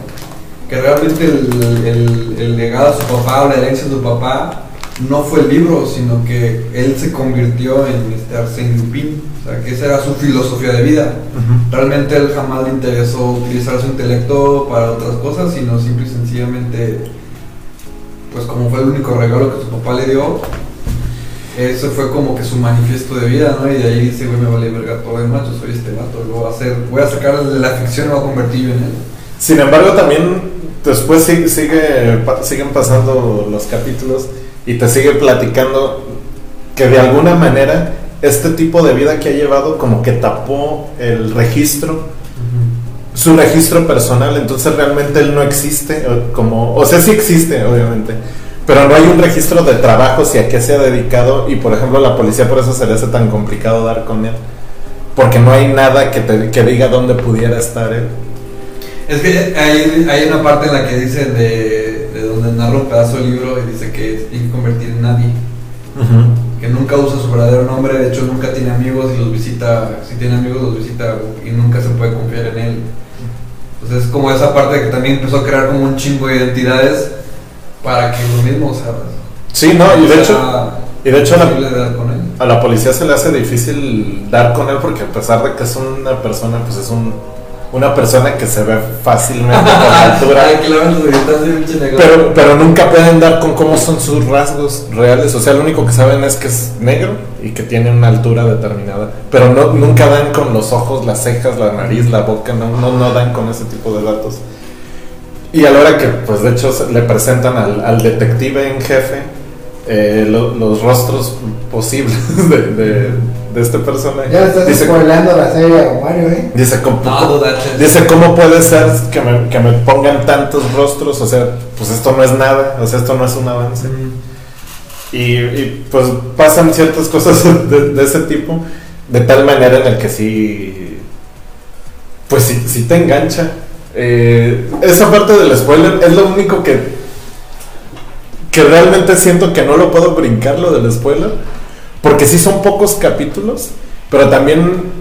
Que realmente el, el- el legado de su papá o la herencia de su papá no fue el libro, sino que él se convirtió en este Arsène Lupin. O sea, que esa era su filosofía de vida. Realmente él jamás le interesó utilizar su intelecto para otras cosas, sino simple y sencillamente, pues como fue el único regalo que su papá le dio, eso fue como que su manifiesto de vida, ¿no? Y de ahí dice, güey, me vale verga todo el macho, soy este vato, lo voy a hacer, voy a sacar de la ficción y voy a convertir yo en él. Sin embargo, también después sigue, sigue, pa- siguen pasando los capítulos y te sigue platicando que de alguna manera este tipo de vida que ha llevado como que tapó el registro, su registro personal, entonces realmente él no existe, o como, o sea, sí existe, obviamente, pero no hay un registro de trabajos y a qué se ha dedicado y por ejemplo la policía por eso se le hace tan complicado dar con él, porque no hay nada que, te, que diga dónde pudiera estar él. Es que hay, hay una parte en la que dice de donde narra un pedazo del libro y dice que tiene que convertir en nadie, que nunca usa su verdadero nombre, de hecho nunca tiene amigos y los visita, si tiene amigos los visita y nunca se puede confiar en él. Entonces es como esa parte que también empezó a crear como un chingo de identidades para que lo mismo, sea, Sí, no, y de hecho, y de hecho a la policía se le hace difícil dar con él porque a pesar de que es una persona, pues es un, una persona que se ve fácilmente por la altura. Ay. Pero, pero nunca pueden dar con cómo son sus rasgos reales. O sea, lo único que saben es que es negro y que tiene una altura determinada. Pero no, nunca dan con los ojos, las cejas, la nariz, la boca. No, no, no dan con ese tipo de datos. Y a la hora que, pues de hecho, le presentan al, al detective en jefe eh, lo- los rostros posibles de, de, de este personaje. Ya estás dice, spoilando la serie a Mario, ¿eh? dice, ¿cómo, No. Dice, ¿cómo puede ser que me, que me pongan tantos rostros? O sea, pues esto no es nada, o sea, esto no es un avance. Y, y, pues pasan ciertas cosas de, de ese tipo, de tal manera en el que sí, pues sí, sí te engancha. Eh, esa parte del spoiler es lo único que, que realmente siento que no lo puedo brincar, lo del spoiler, porque sí son pocos capítulos, pero también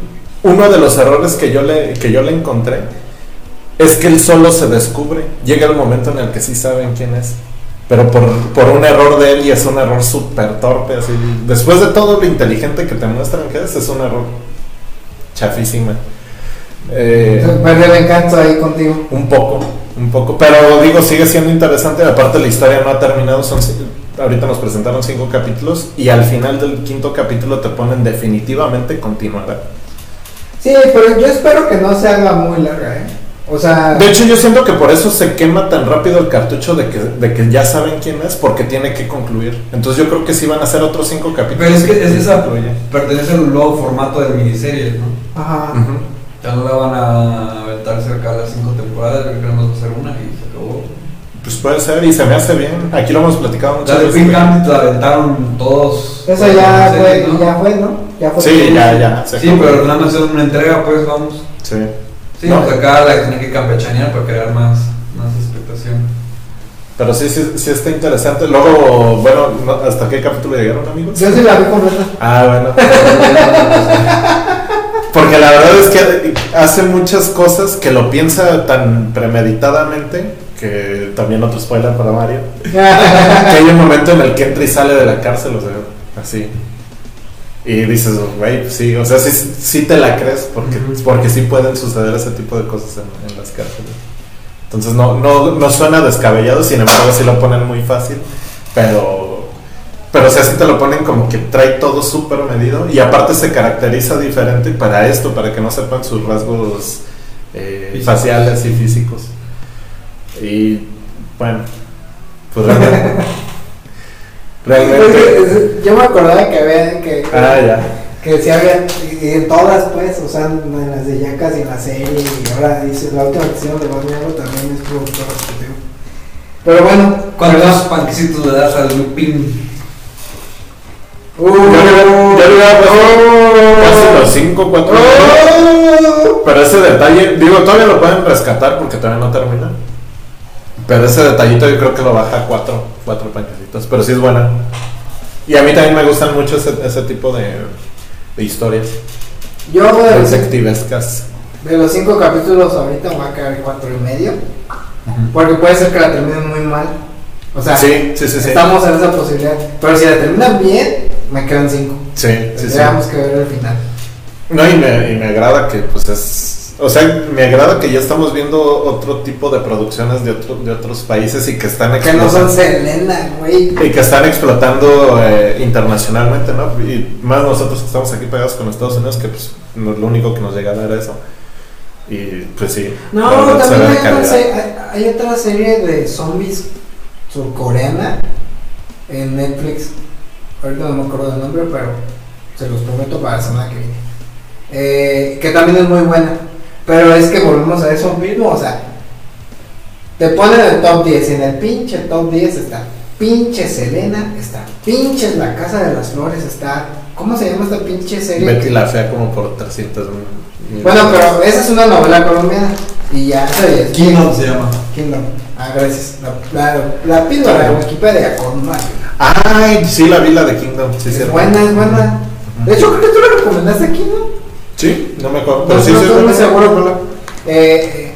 uno de los errores que yo le, que yo le encontré es que él solo se descubre. Llega el momento en el que sí saben quién es. Pero por, por un error de él y es un error súper torpe. Así. Después de todo lo inteligente que te muestran que es, es un error chafísima. Eh, Perdió el encanto ahí contigo. un poco, un poco. Pero digo, sigue siendo interesante. Aparte, la historia no ha terminado. Son, ahorita nos presentaron cinco capítulos. Y al final del quinto capítulo te ponen definitivamente continuará. Sí, pero yo espero que no se haga muy larga, ¿eh? O sea, De hecho, yo siento que por eso se quema tan rápido el cartucho de que, de que ya saben quién es, porque tiene que concluir. Entonces, yo creo que sí van a ser otros cinco capítulos. Pero es que es esa, pertenece al nuevo formato de miniseries, ¿no? ajá. Ya no la van a aventar cerca de las cinco temporadas, creo que nada más va a ser una y se acabó. Pues puede ser, y se me hace bien. Aquí lo hemos platicado muchas La de veces. Pink Gambit la aventaron todos. Esa ya fue, ¿no? ya fue, ¿no? Ya fue. Sí, ya, ya. Sí, acabó. pero nada más es una entrega, pues vamos. Sí. Sí, No. pues acá la tienen que campechanear para crear más, más expectación. Pero sí, sí, sí está interesante. Luego, bueno, no- ¿hasta qué capítulo llegaron, amigos? Yo sí la vi completa. Ah, bueno. Porque la verdad es que hace muchas cosas que lo piensa tan premeditadamente que también otro spoiler para Mario. Que hay un momento en el que entra y sale de la cárcel, o sea, así. Y dices, güey, pues sí, o sea, sí, sí te la crees porque, porque sí pueden suceder ese tipo de cosas en, en las cárceles. Entonces no, no, no suena descabellado, sin embargo sí lo ponen muy fácil, pero, pero o sea, sí te lo ponen como que trae todo súper medido y aparte se caracteriza diferente para esto, para que no sepan sus rasgos eh, faciales y físicos. Y bueno, pues realmente... realmente Yo me acordaba que había que, ah, ya. que sí había y en todas pues, o sea, en las de Yacas y en la serie y ahora dice la última que hicieron de Batman también es productor ejecutivo. Pero bueno, ¿Cuántos perdón. panquecitos le das al Lupin? Uh, Yo le hubiera- puesto casi los 5, 4 Oh. Pero ese detalle, digo, todavía lo pueden rescatar porque todavía no termina. Pero ese detallito yo creo que lo baja a 4, 4 panquecitos. Pero sí es buena. Y a mí también me gustan mucho ese, ese tipo de, de historias Yo de detectivescas. de los cinco capítulos ahorita me voy a quedar cuatro y medio. Porque puede ser que la terminen muy mal. O sea, Sí, sí, sí, sí. estamos en esa posibilidad. Pero si la terminan bien, me quedan cinco. Sí, sí, sí. Que ver el final. No, y me, y me agrada que, pues es. O sea, me agrada que ya estamos viendo otro tipo de producciones de, otro, de otros países y que están Que no son explotando. Selena, güey. Y que están explotando eh, internacionalmente, ¿no? Y más nosotros que estamos aquí pegados con Estados Unidos, que pues no- lo único que nos llegaba era eso. Y pues sí. No, también hay otra, calidad. se- hay, hay otra serie de zombies surcoreana en Netflix. Ahorita no me acuerdo del nombre, pero se los prometo para la semana que viene. Eh, que también es muy buena. Pero es que volvemos a eso mismo, o sea, te ponen el top 10 y en el pinche top 10 está pinche Selena, está pinche La Casa de las Flores, está... ¿Cómo se llama esta pinche serie? Betty la fea como por 300 mil. Bueno, pero esa es una novela colombiana. Y ya, es Kingdom se llama. Kingdom. Ah, gracias. La, la, la píldora de Wikipedia con Mario. Ay, sí, la vi la de Kingdom. Sí, es buena, es buena. De hecho, creo que tú le recomendaste Kingdom. Sí, no me acuerdo. Pero No, sí, no sí, estoy es muy buena. seguro, pero. Eh,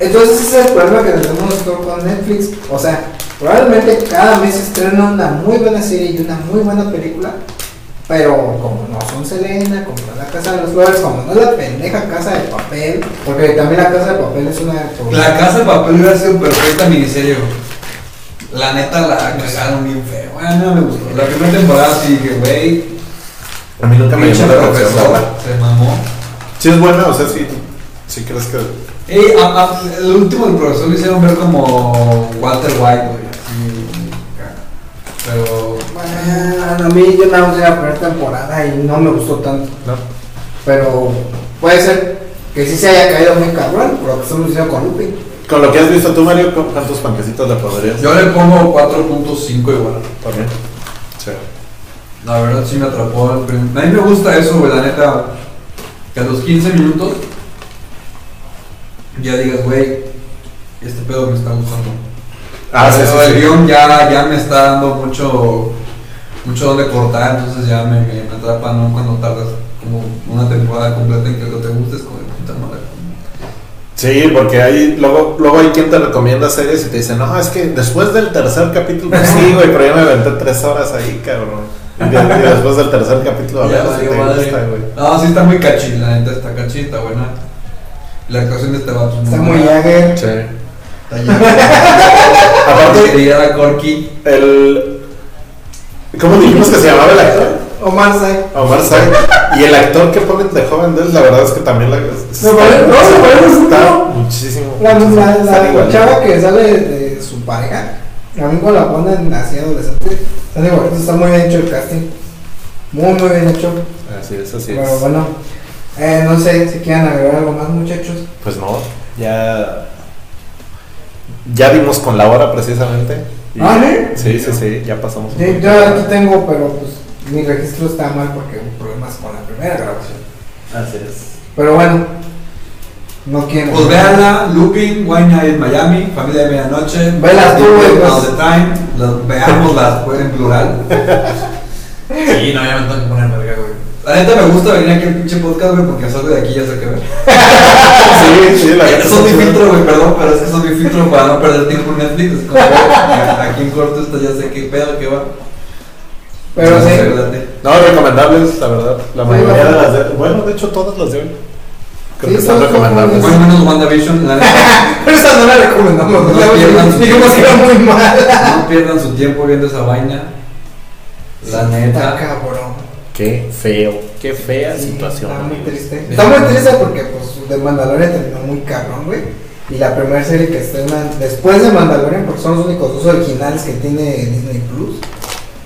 entonces, ese es el problema que tenemos nosotros con Netflix. O sea, probablemente cada mes estrena una muy buena serie y una muy buena película. Pero como no son Selena, como no es la Casa de las Flores, como no es la pendeja Casa de Papel, porque también la Casa de Papel es una. La casa de papel hubiera sido perfecta miniserie, güey. La neta la cagaron bien feo. Bueno, no me gustó. La primera temporada sí dije, güey. A mí nunca me llamó la atención. se mamó. Sí, es buena, o sea, sí. Sí, crees que. Ey, a- a- el último del profesor lo hicieron ver como Walter White, güey. así, caga. Pero. Bueno, a mí yo nada más la primera temporada y no me gustó tanto. ¿No? Pero puede ser que sí se haya caído muy cabrón por lo que estamos diciendo con Lupin. Con lo que has visto tú, Mario, ¿cu- ¿cuántos panquecitos le podrías? Yo le pongo 4.5 igual. También. Sí. La verdad sí me atrapó. prim- A mí me gusta eso, güey, la neta. Que a los 15 minutos ya digas, güey, este pedo me está gustando. Ah, sí, Pero sí. El guion ya, ya me está dando mucho, mucho donde cortar, entonces ya me, me, me atrapa, ¿no? Cuando tardas como una temporada completa en que lo te gustes, como de puta madre. Sí, porque hay, luego, luego hay quien te recomienda series y te dice, no, es que después del tercer capítulo, pues sí, güey, pero yo me aventé tres horas ahí, cabrón. Y, de- y después del tercer capítulo, a ver si te madre. gusta, güey. No, sí está muy cachita, la neta está cachita, buena. La actuación de este vato es Está muy. Jagger. Sí. Está ya. Aparte, la Corky. el... ¿Cómo dijimos que se llamaba el actor? Omar Sy. Omar Sy. Y el actor que ponen de joven de él, la verdad es que también la... está- parece- no, se parece está muchísimo. La, la, la chava que sale de su pareja, a mí cuando la ponen así adolescente, están igualitos, está muy bien hecho el casting. Muy, muy bien hecho. Así es, así Pero es. bueno, eh, no sé si quieren agregar algo más, muchachos. Pues no, ya. Ya dimos con la hora precisamente. Y- ¿Ah, sí, sí, sí, ya pasamos. un Sí, yo aquí tengo, pero pues mi registro está mal porque hubo problemas con la primera grabación. Así es. Pero bueno, No quieren. Pues véanla, Looping, Wine Night Miami, Familia de Medianoche. Velas tú, güey, pues. All the time. Las- Veámoslas, pues, en plural. Sí, no, ya me tengo que poner verga, güey. La neta me gusta venir aquí al pinche podcast, güey, porque salgo de aquí y ya sé qué ver. Sí, sí, la neta Eso es mi filtro, güey, perdón, pero es que eso es mi filtro para no perder tiempo en Netflix. Es como, güey, aquí en corto esto ya sé qué pedo, qué va. Pero No sí. No, recomendables, la verdad. La Sí, mayoría de las de. Bueno, de hecho, todas las de hoy. Creo Sí, que están. Bueno, menos WandaVision, la. Pero esa no la recomendamos. No ¿no? pierdan. Dijimos que era muy mala. No pierdan su tiempo viendo esa vaina. La neta. cabrón. Qué feo, qué fea Sí, situación. Está muy triste. Está muy triste porque pues de Mandalorian terminó muy cabrón, güey. Y la primera serie que estrenan después de Mandalorian, porque son los únicos dos originales que tiene Disney Plus.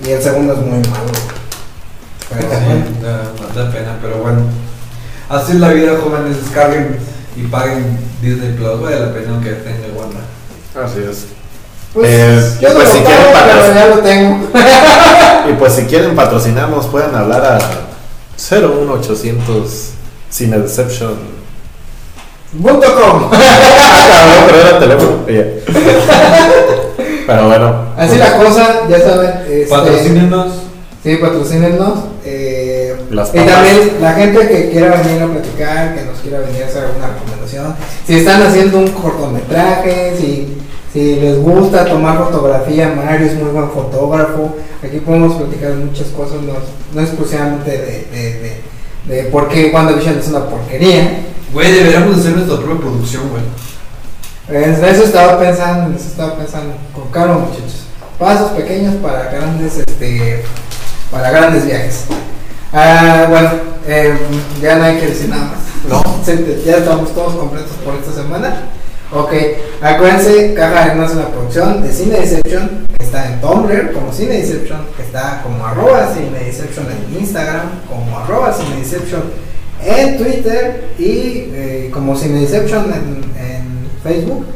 Y el segundo es muy malo. güey. Pero bueno. Sí, da, da pena, pero bueno. Así es la vida, jóvenes. Descarguen y paguen Disney Plus. Vale la pena aunque tenga Wanda. Así es. Pues, Eh, yo pues, si pago, quieren pero pagar- ya lo tengo. Y pues si quieren patrocinarnos, pueden hablar a 01800 Cine Deception. Punto com. Ah, teléfono. Pero bueno. Así la cosa, ya saben. Este, Patrocínenos. Sí, patrocínenos. Eh, Las y también la gente que quiera venir a platicar, que nos quiera venir a hacer alguna recomendación. Si están haciendo un cortometraje, si, si les gusta tomar fotografía, Mario es muy buen fotógrafo. Aquí podemos platicar muchas cosas, no, no exclusivamente de, de, de, de por qué WandaVision es una porquería. Güey, deberíamos hacer nuestra propia producción, güey. Eso estaba pensando, en eso estaba pensando. Con calma, muchachos. Pasos pequeños para grandes, este, para grandes viajes. Ah, bueno, eh, ya no hay que decir nada más. No. Ya estamos todos completos por esta semana. Ok, acuérdense, Caja Arena es una producción de Cine Deception. Está en Tumblr como Cine Deception. Está como arroba Cine Deception en Instagram, como arroba Cine Deception en Twitter y eh, como Cine Deception en, en Facebook.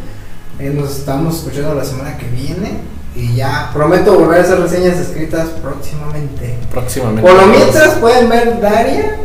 Eh, nos estamos escuchando la semana que viene. Y ya prometo volver a hacer reseñas escritas próximamente. Próximamente. Por lo mientras pueden ver Daria